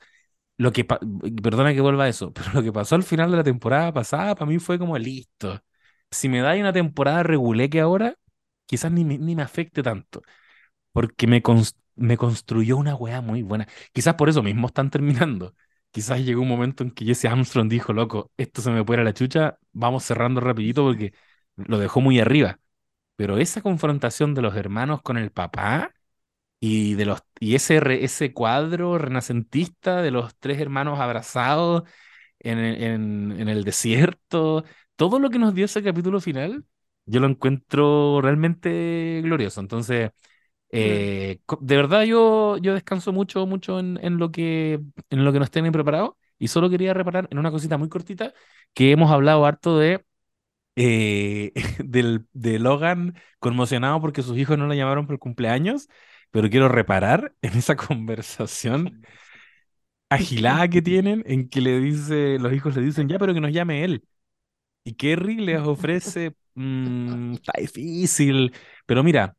Lo que, perdona que vuelva a eso, pero lo que pasó al final de la temporada pasada para mí fue como listo. Si me da una temporada regulé que ahora, quizás ni, ni me afecte tanto porque me, me construyó una weá muy buena. Quizás por eso mismo están terminando. Quizás llegó un momento en que Jesse Armstrong dijo, loco, esto se me puede a la chucha, vamos cerrando rapidito porque lo dejó muy arriba. Pero esa confrontación de los hermanos con el papá y de los y ese ese cuadro renacentista de los tres hermanos abrazados en, en, en el desierto, todo lo que nos dio ese capítulo final, yo lo encuentro realmente glorioso. Entonces, eh, de verdad yo, yo descanso mucho, mucho en, en lo que, en lo que nos tienen preparado y solo quería reparar en una cosita muy cortita que hemos hablado harto de, eh, del, de Logan conmocionado porque sus hijos no lo llamaron por el cumpleaños, pero quiero reparar en esa conversación agilada que tienen en que le dice, los hijos le dicen, ya, pero que nos llame él. Y Kerry les ofrece, "Mm, está difícil, pero mira,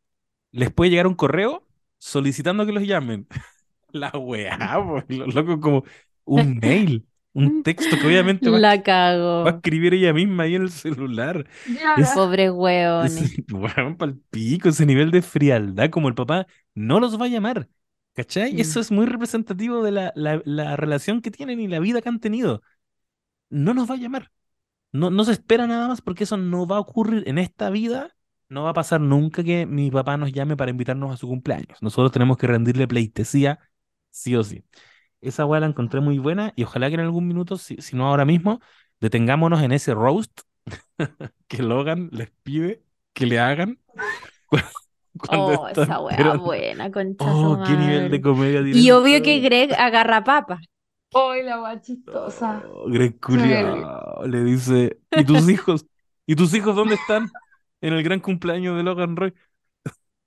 les puede llegar un correo solicitando que los llamen. La weá, los locos como un mail, un texto que obviamente va, a- va escribir ella misma ahí en el celular. Es- Pobre hueones. Ese, weón, pal pico, ese nivel de frialdad, como el papá no los va a llamar. ¿Cachai? Mm. Eso es muy representativo de la, la, la relación que tienen y la vida que han tenido. No nos va a llamar. No, no se espera nada más porque eso no va a ocurrir en esta vida. No va a pasar nunca que mi papá nos llame para invitarnos a su cumpleaños. Nosotros tenemos que rendirle pleitesía sí o sí. Esa weá la encontré muy buena y ojalá que en algún minuto, si, si no ahora mismo, detengámonos en ese roast que Logan les pide que le hagan Oh, están esa weá buena, concha Oh, qué nivel de comedia tiene Y obvio que weá. Greg agarra papa. Hoy la guay chistosa. Oh, Greg culiao, le dice, ¿y tus hijos? ¿Y tus hijos dónde están? En el gran cumpleaños de Logan Roy.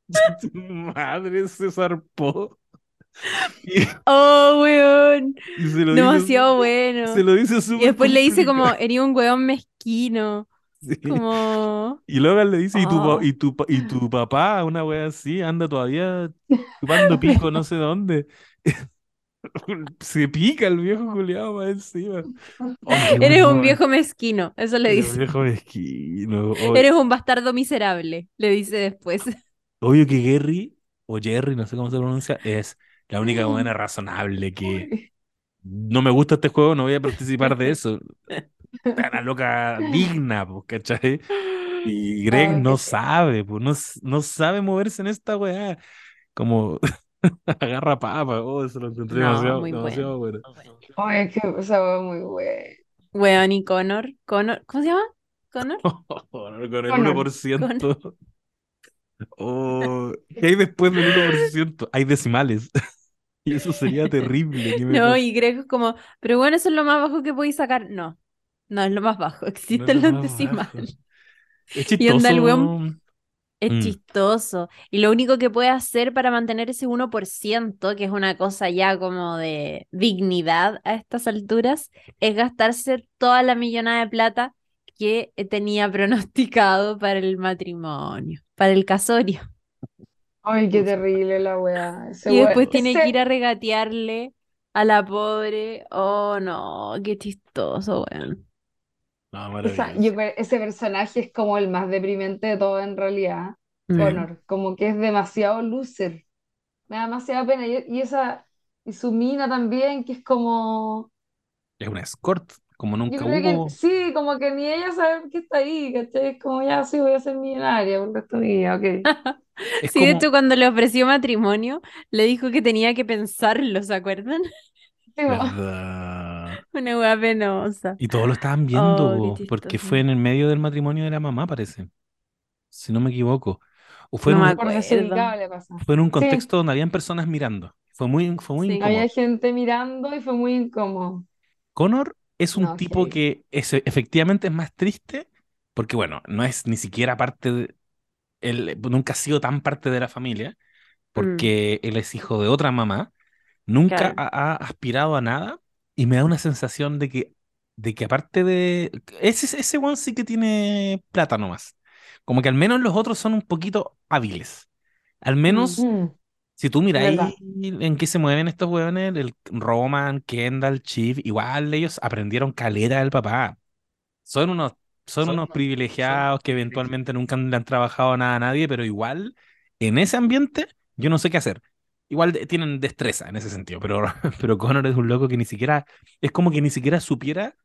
Tu madre se zarpó. Y, Oh, weón. y Demasiado dice, bueno. se lo dice Y súper después le dice como, eres un weón mezquino. Sí. Como, Y Logan le dice, ¿y tu, Oh. y tu, y tu papá, una wea así, anda todavía chupando pico no sé dónde? Se pica el viejo culiao más encima. Oh, eres un viejo mezquino. Eso le Eres dice. viejo mezquino. Oh, Eres un bastardo miserable, le dice después. Obvio que Gary, o Jerry, no sé cómo se pronuncia, es la única buena razonable que no me gusta este juego, no voy a participar de eso. Una loca digna, pues, ¿cachai? Y Greg no sabe, pues, no, no sabe moverse en esta weá. Como agarra papa, oh, eso lo encontré No, demasiado, muy demasiado bueno. Ay, es que es muy buena. Weón y Connor. Connor, ¿cómo se llama? Connor. Con el Conan. 1%. Oh, ¿qué hay después del 1%? Hay decimales. Y eso sería terrible. No, pas- y Greg es como, pero bueno, eso es lo más bajo que podéis sacar. No, no es lo más bajo, existen lo los decimales. Y anda el weón Es Mm. chistoso. Y lo único que puede hacer para mantener ese 1%, que es una cosa ya como de dignidad a estas alturas, es gastarse toda la millonada de plata que tenía pronosticado para el matrimonio, para el casorio. Ay, qué terrible la weá. Ese Y después tiene ese- que ir a regatearle a la pobre. Oh, no, qué chistoso, weón. No, yo ese personaje es como el más deprimente de todo en realidad. Mm. Connor, como que es demasiado loser. Me da demasiada pena. Y, y esa, y su mina también, que es como. Es una escort, como nunca que hubo. sí, como que ni ella sabe que está ahí, ¿cachai? Es como ya sí voy a ser millonaria por el resto de mi vida, ok. Es Sí, de como, hecho, cuando le ofreció matrimonio, le dijo que tenía que pensarlo, ¿se acuerdan? ¿verdad? Una hueá penosa. Y todos lo estaban viendo, Oh, porque fue en el medio del matrimonio de la mamá, parece, si no me equivoco. O fue No en me un, fue en un Sí, contexto donde habían personas mirando. Fue muy, fue muy Sí. incómodo. había gente mirando y fue muy incómodo. Connor es un No, tipo que es, efectivamente es más triste, porque bueno, no es ni siquiera parte de, él nunca ha sido tan parte de la familia, Mm, porque él es hijo de otra mamá, nunca claro. ha, ha aspirado a nada, y me da una sensación de que, de que aparte de, ese, ese one sí que tiene plata nomás, como que al menos los otros son un poquito hábiles, al menos... Si tú miráis verdad. en qué se mueven estos hueones, el Roman, Kendall, Chief, igual ellos aprendieron caleta del papá. Son unos, son unos privilegiados que eventualmente nunca le han trabajado nada a nadie, pero igual en ese ambiente yo no sé qué hacer. Igual tienen destreza en ese sentido, pero, pero Connor es un loco que ni siquiera, es como que ni siquiera supiera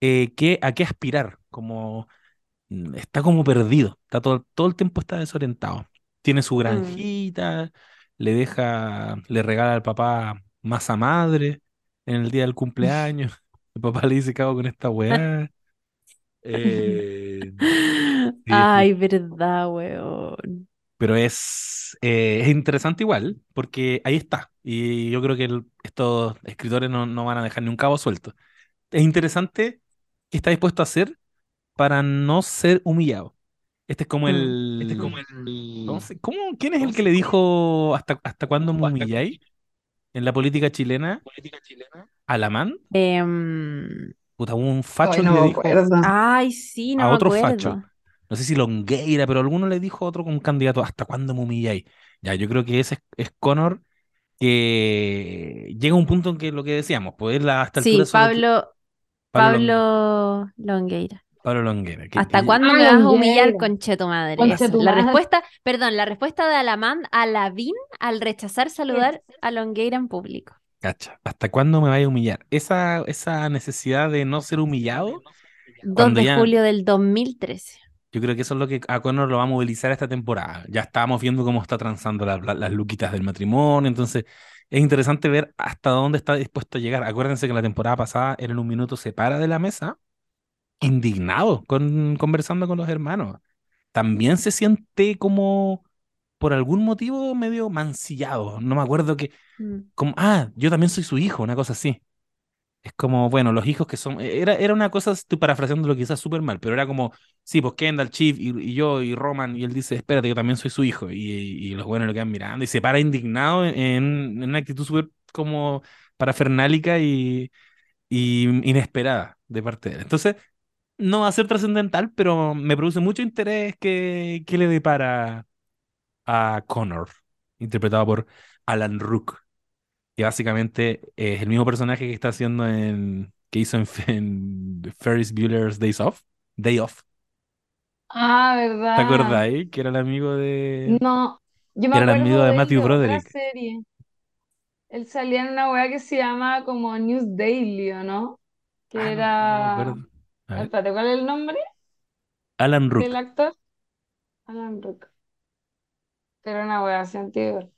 eh, qué, a qué aspirar, como mm, está como perdido, está todo, todo el tiempo está desorientado. Tiene su Mm. granjita, le deja, le regala al papá masa madre en el día del cumpleaños. El papá le dice, ¿qué hago con esta weá? Eh, sí, Ay, sí. verdad, weón. Pero es, eh, es interesante igual, porque ahí está. Y yo creo que el- estos escritores no, no van a dejar ni un cabo suelto. Es interesante qué está dispuesto a hacer para no ser humillado. Este es como Mm. el... ¿cómo se- cómo- quién es el que le dijo hasta, hasta cuándo me humilláis en la política chilena? ¿Alamán? Em, Puta, hubo un facho que no le dijo acuerdo. ay, sí, no a me otro facho. No sé si Longueira, pero alguno le dijo a otro un candidato, ¿hasta cuándo me humilláis? Ya, yo creo que ese es, es Connor que llega a un punto en que lo que decíamos, pues él a esta altura Sí, solo que- Pablo, Pablo, Long- Pablo Longueira. Pablo Longueira. que- ¿Hasta que- cuándo Ah, me vas a humillar, conche tu madre? Conche Eso. tu La madre. respuesta, perdón, la respuesta de Alamán a Lavín al rechazar saludar a Longueira en público. Cacha, ¿hasta cuándo me vais a humillar? Esa, esa necesidad de no ser humillado, 2 Cuando de ya- julio del 2013. Yo creo que eso es lo que a Connor lo va a movilizar esta temporada. Ya estábamos viendo cómo está transando la- la- las luquitas del matrimonio, entonces es interesante ver hasta dónde está dispuesto a llegar. Acuérdense que la temporada pasada él en un minuto se para de la mesa, indignado, con, conversando con los hermanos. También se siente como, por algún motivo, medio mancillado. No me acuerdo que, Mm. como, ah, yo también soy su hijo, una cosa así. Es como, bueno, los hijos que son. Era, era una cosa, estoy parafraseándolo quizás súper mal, pero era como, sí, pues Kendall, Chief y, y yo y Roman, y él dice, espérate, yo también soy su hijo. Y, y los buenos lo quedan mirando y se para indignado en, en una actitud súper como parafernálica y, y inesperada de parte de él. Entonces, no va a ser trascendental, pero me produce mucho interés que, que le depara a Connor, interpretado por Alan Rook que básicamente es el mismo personaje que está haciendo en que hizo en, en Ferris Bueller's Days Off, Day Off. Ah, ¿Te ¿verdad? acuerdas ahí? Que era el amigo de No, yo me era el amigo de de Matthew Broderick. serie. Él salía en una weá que se llama como News Daily, ¿o no? Que Ah, no, no era... ver. Espérate, ¿cuál es el nombre Alan Rook. del actor? Alan Rook. Era una weá así antigua.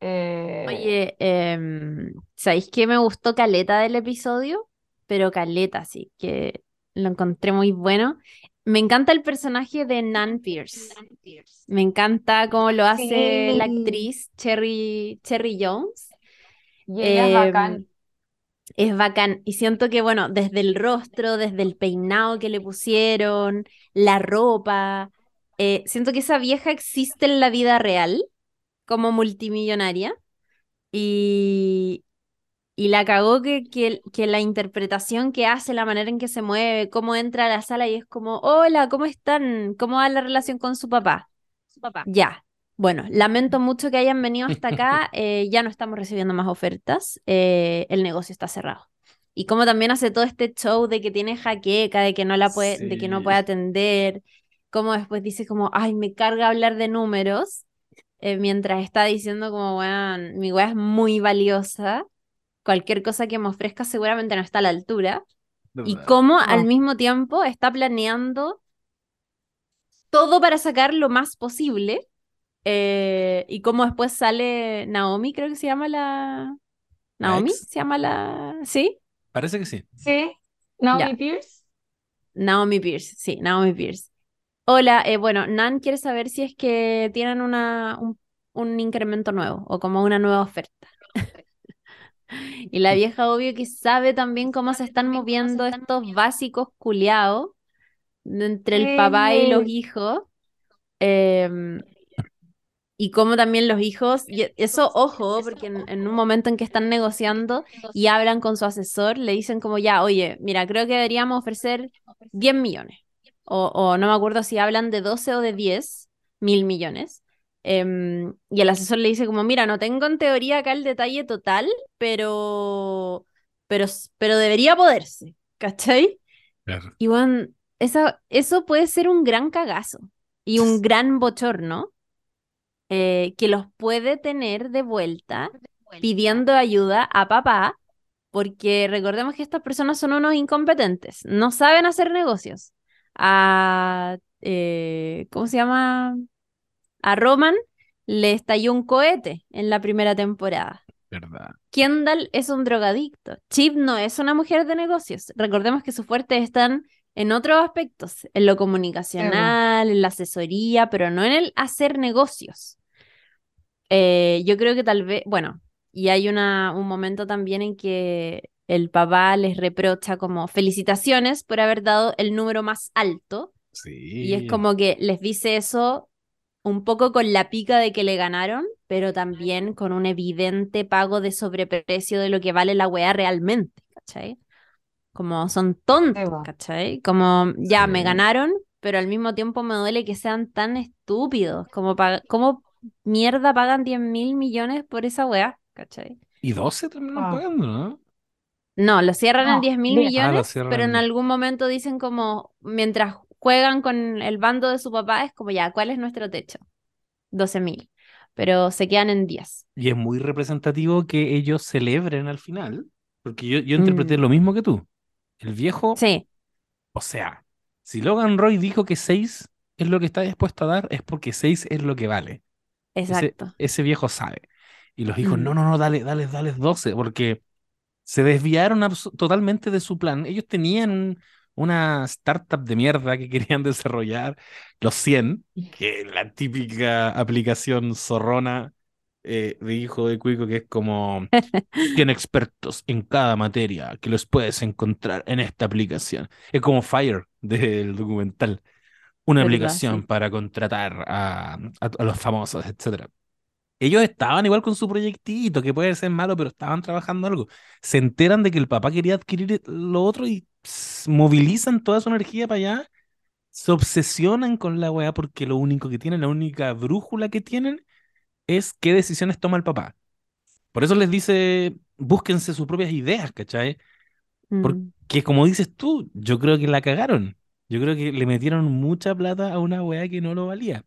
Eh, Oye, em, ¿sabéis qué me gustó caleta del episodio? Pero caleta, sí, que lo encontré muy bueno. Me encanta el personaje de Nan Pierce. Me encanta cómo lo hace la actriz Cherry, Cherry Jones. y ella es Em, bacán. Es bacán. Y siento que, bueno, desde el rostro, desde el peinado que le pusieron, la ropa, eh, siento que esa vieja existe en la vida real como multimillonaria. Y, y la cagó que, que, que la interpretación que hace, la manera en que se mueve, cómo entra a la sala y es como, hola, ¿cómo están? ¿Cómo va la relación con su papá? Su papá. Ya. Bueno, lamento mucho que hayan venido hasta acá. eh, ya no estamos recibiendo más ofertas. eh, el negocio está cerrado. Y como también hace todo este show de que tiene jaqueca, de que no la puede, de que no puede atender. Como después dice como, ay, me carga hablar de números. Eh, mientras está diciendo como, weón, mi weá es muy valiosa, cualquier cosa que me ofrezca seguramente no está a la altura. Y cómo al mismo tiempo está planeando todo para sacar lo más posible. eh, y cómo después sale Naomi, creo que se llama la... Naomi, se llama la... ¿Sí? Parece que sí. Sí, Naomi Ya. Pierce. Naomi Pierce, sí, Naomi Pierce. Hola, eh, bueno, Nan quiere saber si es que tienen una, un, un incremento nuevo o como una nueva oferta. Y la vieja obvio que sabe también cómo se están moviendo estos básicos culiados entre el papá y los hijos. em, y cómo también los hijos, y e- eso ojo, porque en, en un momento en que están negociando y hablan con su asesor, le dicen como ya, oye, mira, creo que deberíamos ofrecer 10 millones. O, o no me acuerdo si hablan de 12 o de 10 mil millones. Em, y el asesor le dice como, mira, no tengo en teoría acá el detalle total, pero, pero, pero debería poderse, ¿cachai? Claro. Y bueno, esa, eso puede ser un gran cagazo y un gran bochorno eh, que los puede tener de vuelta pidiendo ayuda a papá, porque recordemos que estas personas son unos incompetentes, no saben hacer negocios. A, eh, ¿cómo se llama? A Roman le estalló un cohete en la primera temporada. ¿Verdad? Kendall es un drogadicto. Chip no es una mujer de negocios. Recordemos que sus fuertes están en otros aspectos, en lo comunicacional, en la asesoría, pero no en el hacer negocios. Eh, yo creo que tal vez, bueno, y hay una, un momento también en que el papá les reprocha como felicitaciones por haber dado el número más alto. Sí. Y es como que les dice eso un poco con la pica de que le ganaron, pero también con un evidente pago de sobreprecio de lo que vale la weá realmente, ¿cachai? Como son tontos. ¿cachai? Como ya me ganaron, pero al mismo tiempo me duele que sean tan estúpidos, como pa- ¿cómo mierda pagan 10 mil millones por esa weá, ¿cachai? Y 12 terminan Ah. pagando, ¿no? No, lo cierran en No, 10 mil. Ah, lo millones, pero en en 10. algún momento dicen como, mientras juegan con el bando de su papá, es como ya, ¿cuál es nuestro techo? 12 mil, pero se quedan en 10. Y es muy representativo que ellos celebren al final, porque yo, yo interpreté Mm. lo mismo que tú. El viejo, Sí, o sea, si Logan Roy dijo que 6 es lo que está dispuesto a dar, es porque 6 es lo que vale. Ese, exacto. ese viejo sabe. Y los hijos, Mm. no, no, no, dale, dale, dale 12, porque se desviaron totalmente de su plan. Ellos tenían un- una startup de mierda que querían desarrollar, los 100, que es la típica aplicación zorrona eh, de hijo de Cuico, que es como 100 expertos en cada materia que los puedes encontrar en esta aplicación. Es como Fire del documental. Una aplicación para contratar a, a- a los famosos, etcétera. Ellos estaban igual con su proyectito, que puede ser malo, pero estaban trabajando algo. Se enteran de que el papá quería adquirir lo otro y pss, movilizan toda su energía para allá. Se obsesionan con la weá porque lo único que tienen, la única brújula que tienen es qué decisiones toma el papá. Por eso les dice, búsquense sus propias ideas, ¿cachai? Mm. Porque como dices tú, yo creo que la cagaron. Yo creo que le metieron mucha plata a una weá que no lo valía.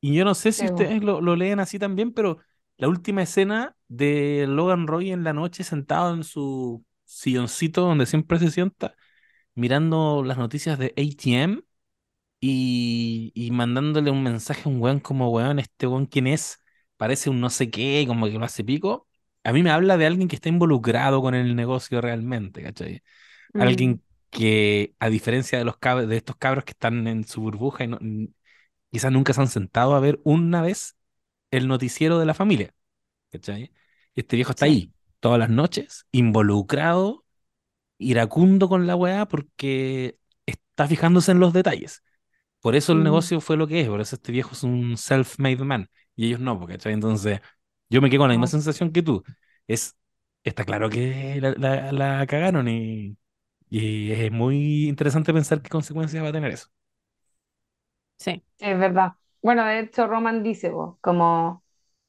Y yo no sé si Sí, ustedes lo, lo leen así también, pero la última escena de Logan Roy en la noche sentado en su silloncito donde siempre se sienta, mirando las noticias de ATM y, y mandándole un mensaje a un weón como, weón, este weón, ¿quién es? Parece un no sé qué, como que lo hace pico. A mí me habla de alguien que está involucrado con el negocio realmente, ¿cachai? Mm. Alguien que, a diferencia de los cab- de estos cabros que están en su burbuja y no- quizás nunca se han sentado a ver una vez el noticiero de la familia, ¿cachai? Este viejo está Sí. ahí todas las noches, involucrado, iracundo con la weá porque está fijándose en los detalles. Por eso el Mm. negocio fue lo que es, por eso este viejo es un self-made man y ellos no, ¿cachai? Entonces, yo me quedo con la misma No. sensación que tú. Es, está claro que la, la- la cagaron y, y es muy interesante pensar qué consecuencias va a tener eso. Sí. Es verdad. Bueno, de hecho, Roman dice, vos, como,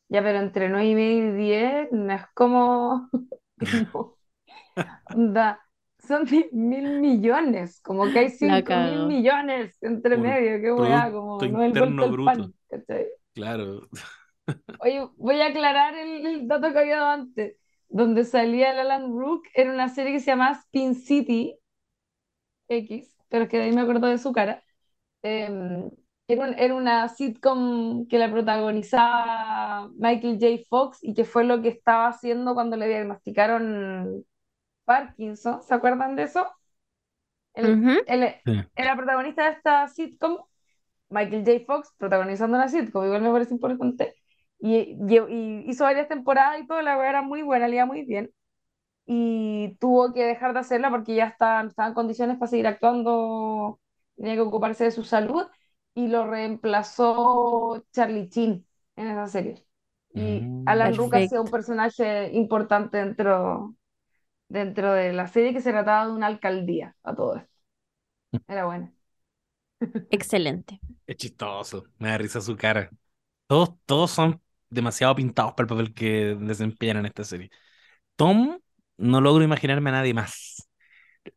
ya, pero entre 9 y media y 10 no es como, no. Onda, son 10 mil millones, como que hay 5 mil millones entre Por medio, qué weá, como no es el Interno vuelto al pan. Claro. Oye, voy a aclarar el, el dato que había dado antes. Donde salía el Alan Rook era una serie que se llama Spin City X, pero es que de ahí me acuerdo de su cara. Eh, era, un- era una sitcom que la protagonizaba Michael J. Fox y que fue lo que estaba haciendo cuando le diagnosticaron Parkinson. ¿Se acuerdan de eso? Él, Ujú. él Sí. era protagonista de esta sitcom, Michael J. Fox protagonizando una sitcom, igual me parece importante. Y, y- y hizo varias temporadas y todo, la weá era muy buena, le iba muy bien. Y tuvo que dejar de hacerla porque ya estaba, no estaba en condiciones para seguir actuando, tenía que ocuparse de su salud. Y lo reemplazó Charlie Sheen en esa serie. Y Mm. Alan Ruck hacía un personaje importante dentro, dentro de la serie que se trataba de una alcaldía a todo esto. Era buena. Excelente. Es chistoso, me da risa su cara. Todos, todos son demasiado pintados para el papel que desempeñan en esta serie. Tom, no logro imaginarme a nadie más.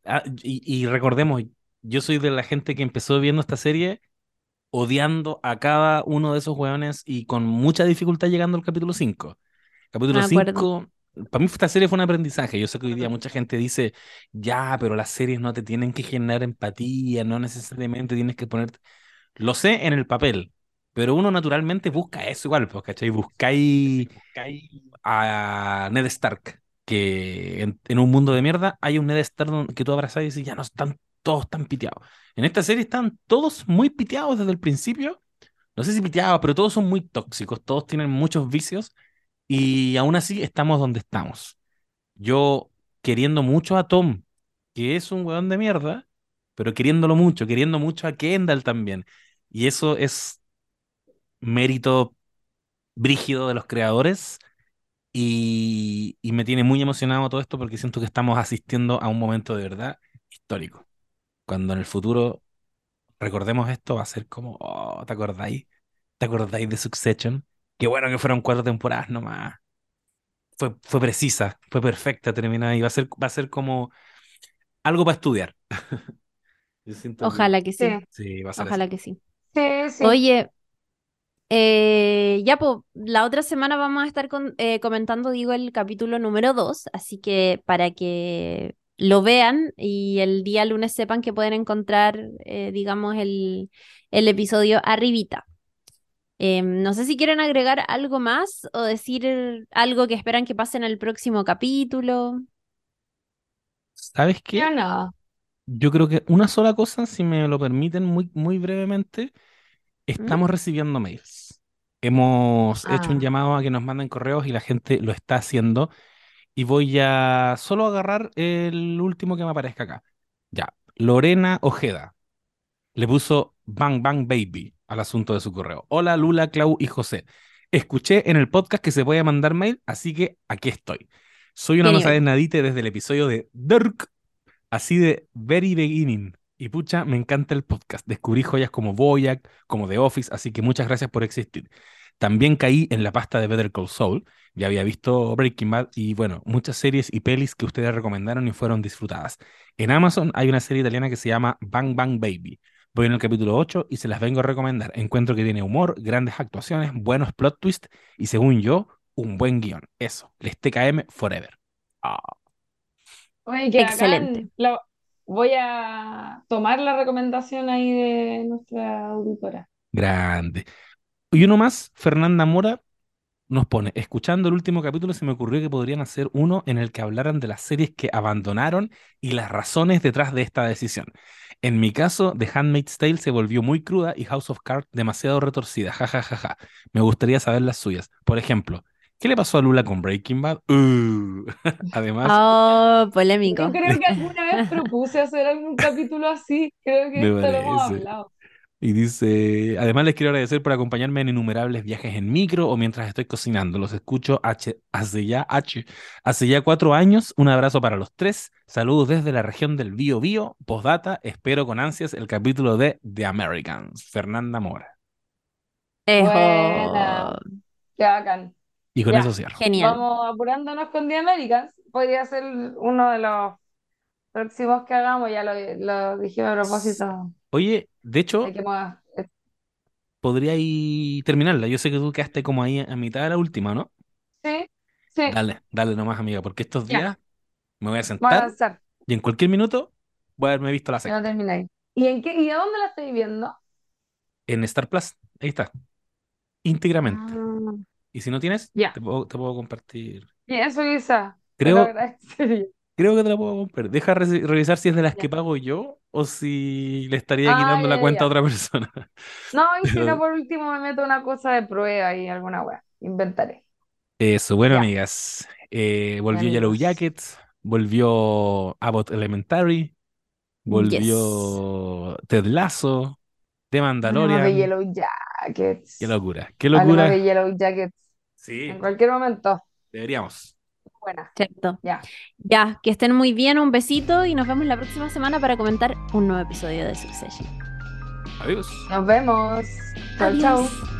Ah, y, y recordemos, yo soy de la gente que empezó viendo esta serie odiando a cada uno de esos hueones y con mucha dificultad llegando al capítulo 5. Capítulo Me acuerdo. 5, para mí esta serie fue un aprendizaje. Yo sé que hoy día mucha gente dice, ya, pero las series no te tienen que generar empatía, no necesariamente tienes que poner... Lo sé en el papel, pero uno naturalmente busca eso igual, pues, ¿cachai? Buscáis a Ned Stark, que en, en un mundo de mierda hay un Ned Stark que tú abrazas y dices, ya no están todos tan piteados. En esta serie están todos muy piteados desde el principio. No sé si piteados, pero todos son muy tóxicos, todos tienen muchos vicios y aún así estamos donde estamos. Yo queriendo mucho a Tom, que es un weón de mierda, pero queriéndolo mucho, queriendo mucho a Kendall también. Y eso es mérito brígido de los creadores y, y me tiene muy emocionado todo esto porque siento que estamos asistiendo a un momento de verdad histórico. Cuando en el futuro recordemos esto va a ser como, oh, ¿te acordáis? ¿Te acordáis de Succession? Qué bueno que fueron cuatro temporadas nomás. Fue, fue precisa, fue perfecta, terminada y va a ser, va a ser como algo para estudiar. Yo siento que Ojalá que sí. Sí, sí, va a ser así. Ojalá que sí. sí, sí. Oye, eh, ya pues, la otra semana vamos a estar con- eh, comentando, digo, el capítulo número 2, así que para que lo vean y el día lunes sepan que pueden encontrar, eh, digamos, el, el episodio arribita. Em, no sé si quieren agregar algo más o decir algo que esperan que pase en el próximo capítulo. ¿Sabes Yo qué? no. Yo creo que una sola cosa, si me lo permiten muy, muy brevemente, ¿Mm? estamos recibiendo mails. Hemos hecho un Ah, llamado a que nos manden correos y la gente lo está haciendo. Y voy a solo agarrar el último que me aparezca acá. Ya, Lorena Ojeda le puso Bang Bang Baby al asunto de su correo. Hola Lula, Clau y José. Escuché en el podcast que se puede mandar mail, así que aquí estoy. Soy una no nadite desde el episodio de Dirk, así de Very Beginning. Y pucha, me encanta el podcast. Descubrí joyas como Boyac, como The Office, así que muchas gracias por existir. También caí en la pasta de Better Call Saul. Ya había visto Breaking Bad y bueno, muchas series y pelis que ustedes recomendaron y fueron disfrutadas. En Amazon hay una serie italiana que se llama Bang Bang Baby. Voy en el capítulo 8 y se las vengo a recomendar. Encuentro que tiene humor, grandes actuaciones, buenos plot twists y según yo, un buen guion. Eso, les TKM Forever. Ah, Oye, qué Excelente. Lo- voy a tomar la recomendación ahí de nuestra auditora. grande. Y uno más, Fernanda Mora nos pone, escuchando el último capítulo se me ocurrió que podrían hacer uno en el que hablaran de las series que abandonaron y las razones detrás de esta decisión. En mi caso, The Handmaid's Tale se volvió muy cruda y House of Cards demasiado retorcida. Ja, ja, ja, ja. Me gustaría saber las suyas. Por ejemplo, ¿qué le pasó a Lula con Breaking Bad? Uh. Además, Oh, Yo polémico. creo que alguna vez propuse hacer algún capítulo así. Creo que esto lo hemos hablado. Y dice, además les quiero agradecer por acompañarme en innumerables viajes en micro o mientras estoy cocinando. Los escucho H- hace ya, H, hace ya cuatro años. Un abrazo para los tres. Saludos desde la región del Bío Bío. Postdata, espero con ansias el capítulo de The Americans. Fernanda Mora. Buena, qué bacán. Y con Ya, eso cierro. Genial. vamos apurándonos con The Americans. Podría ser uno de los próximos que hagamos, ya lo, lo dijimos a propósito Oye, de hecho, hemos- podríais terminarla. Yo sé que tú quedaste como ahí a mitad de la última, ¿no? Sí, sí, Dale, dale nomás, amiga, porque estos Ya. días me voy a voy a sentar y en cualquier minuto voy a haberme visto la sexta. no. ¿Y en qué, y a dónde la estoy viendo? En Star Plus, ahí está, íntegramente. Ah, Y si no tienes, Ya. te puedo, te puedo compartir. y eso quizá, Creo. Creo que te la puedo comprar. Deja re- revisar si es de las Ya. que pago yo o si le estaría Ah, quitando la ya, cuenta a otra persona. No, y si no, por último me meto una cosa de prueba y alguna wea. Inventaré. eso, bueno, amigas. eh, volvió Yellow. Jackets, volvió Abbott Elementary, Yes. volvió Ted Lasso, The Hablemos de Mandalorian. Yellow Qué Jackets. locura, qué Hablemos de locura. Yellow Jackets Sí, en cualquier momento. deberíamos. Buena. Cierto. Ya. Ya, que estén muy bien, un besito y nos vemos la próxima semana para comentar un nuevo episodio de Succession. Adiós. Nos vemos. Chao, chao.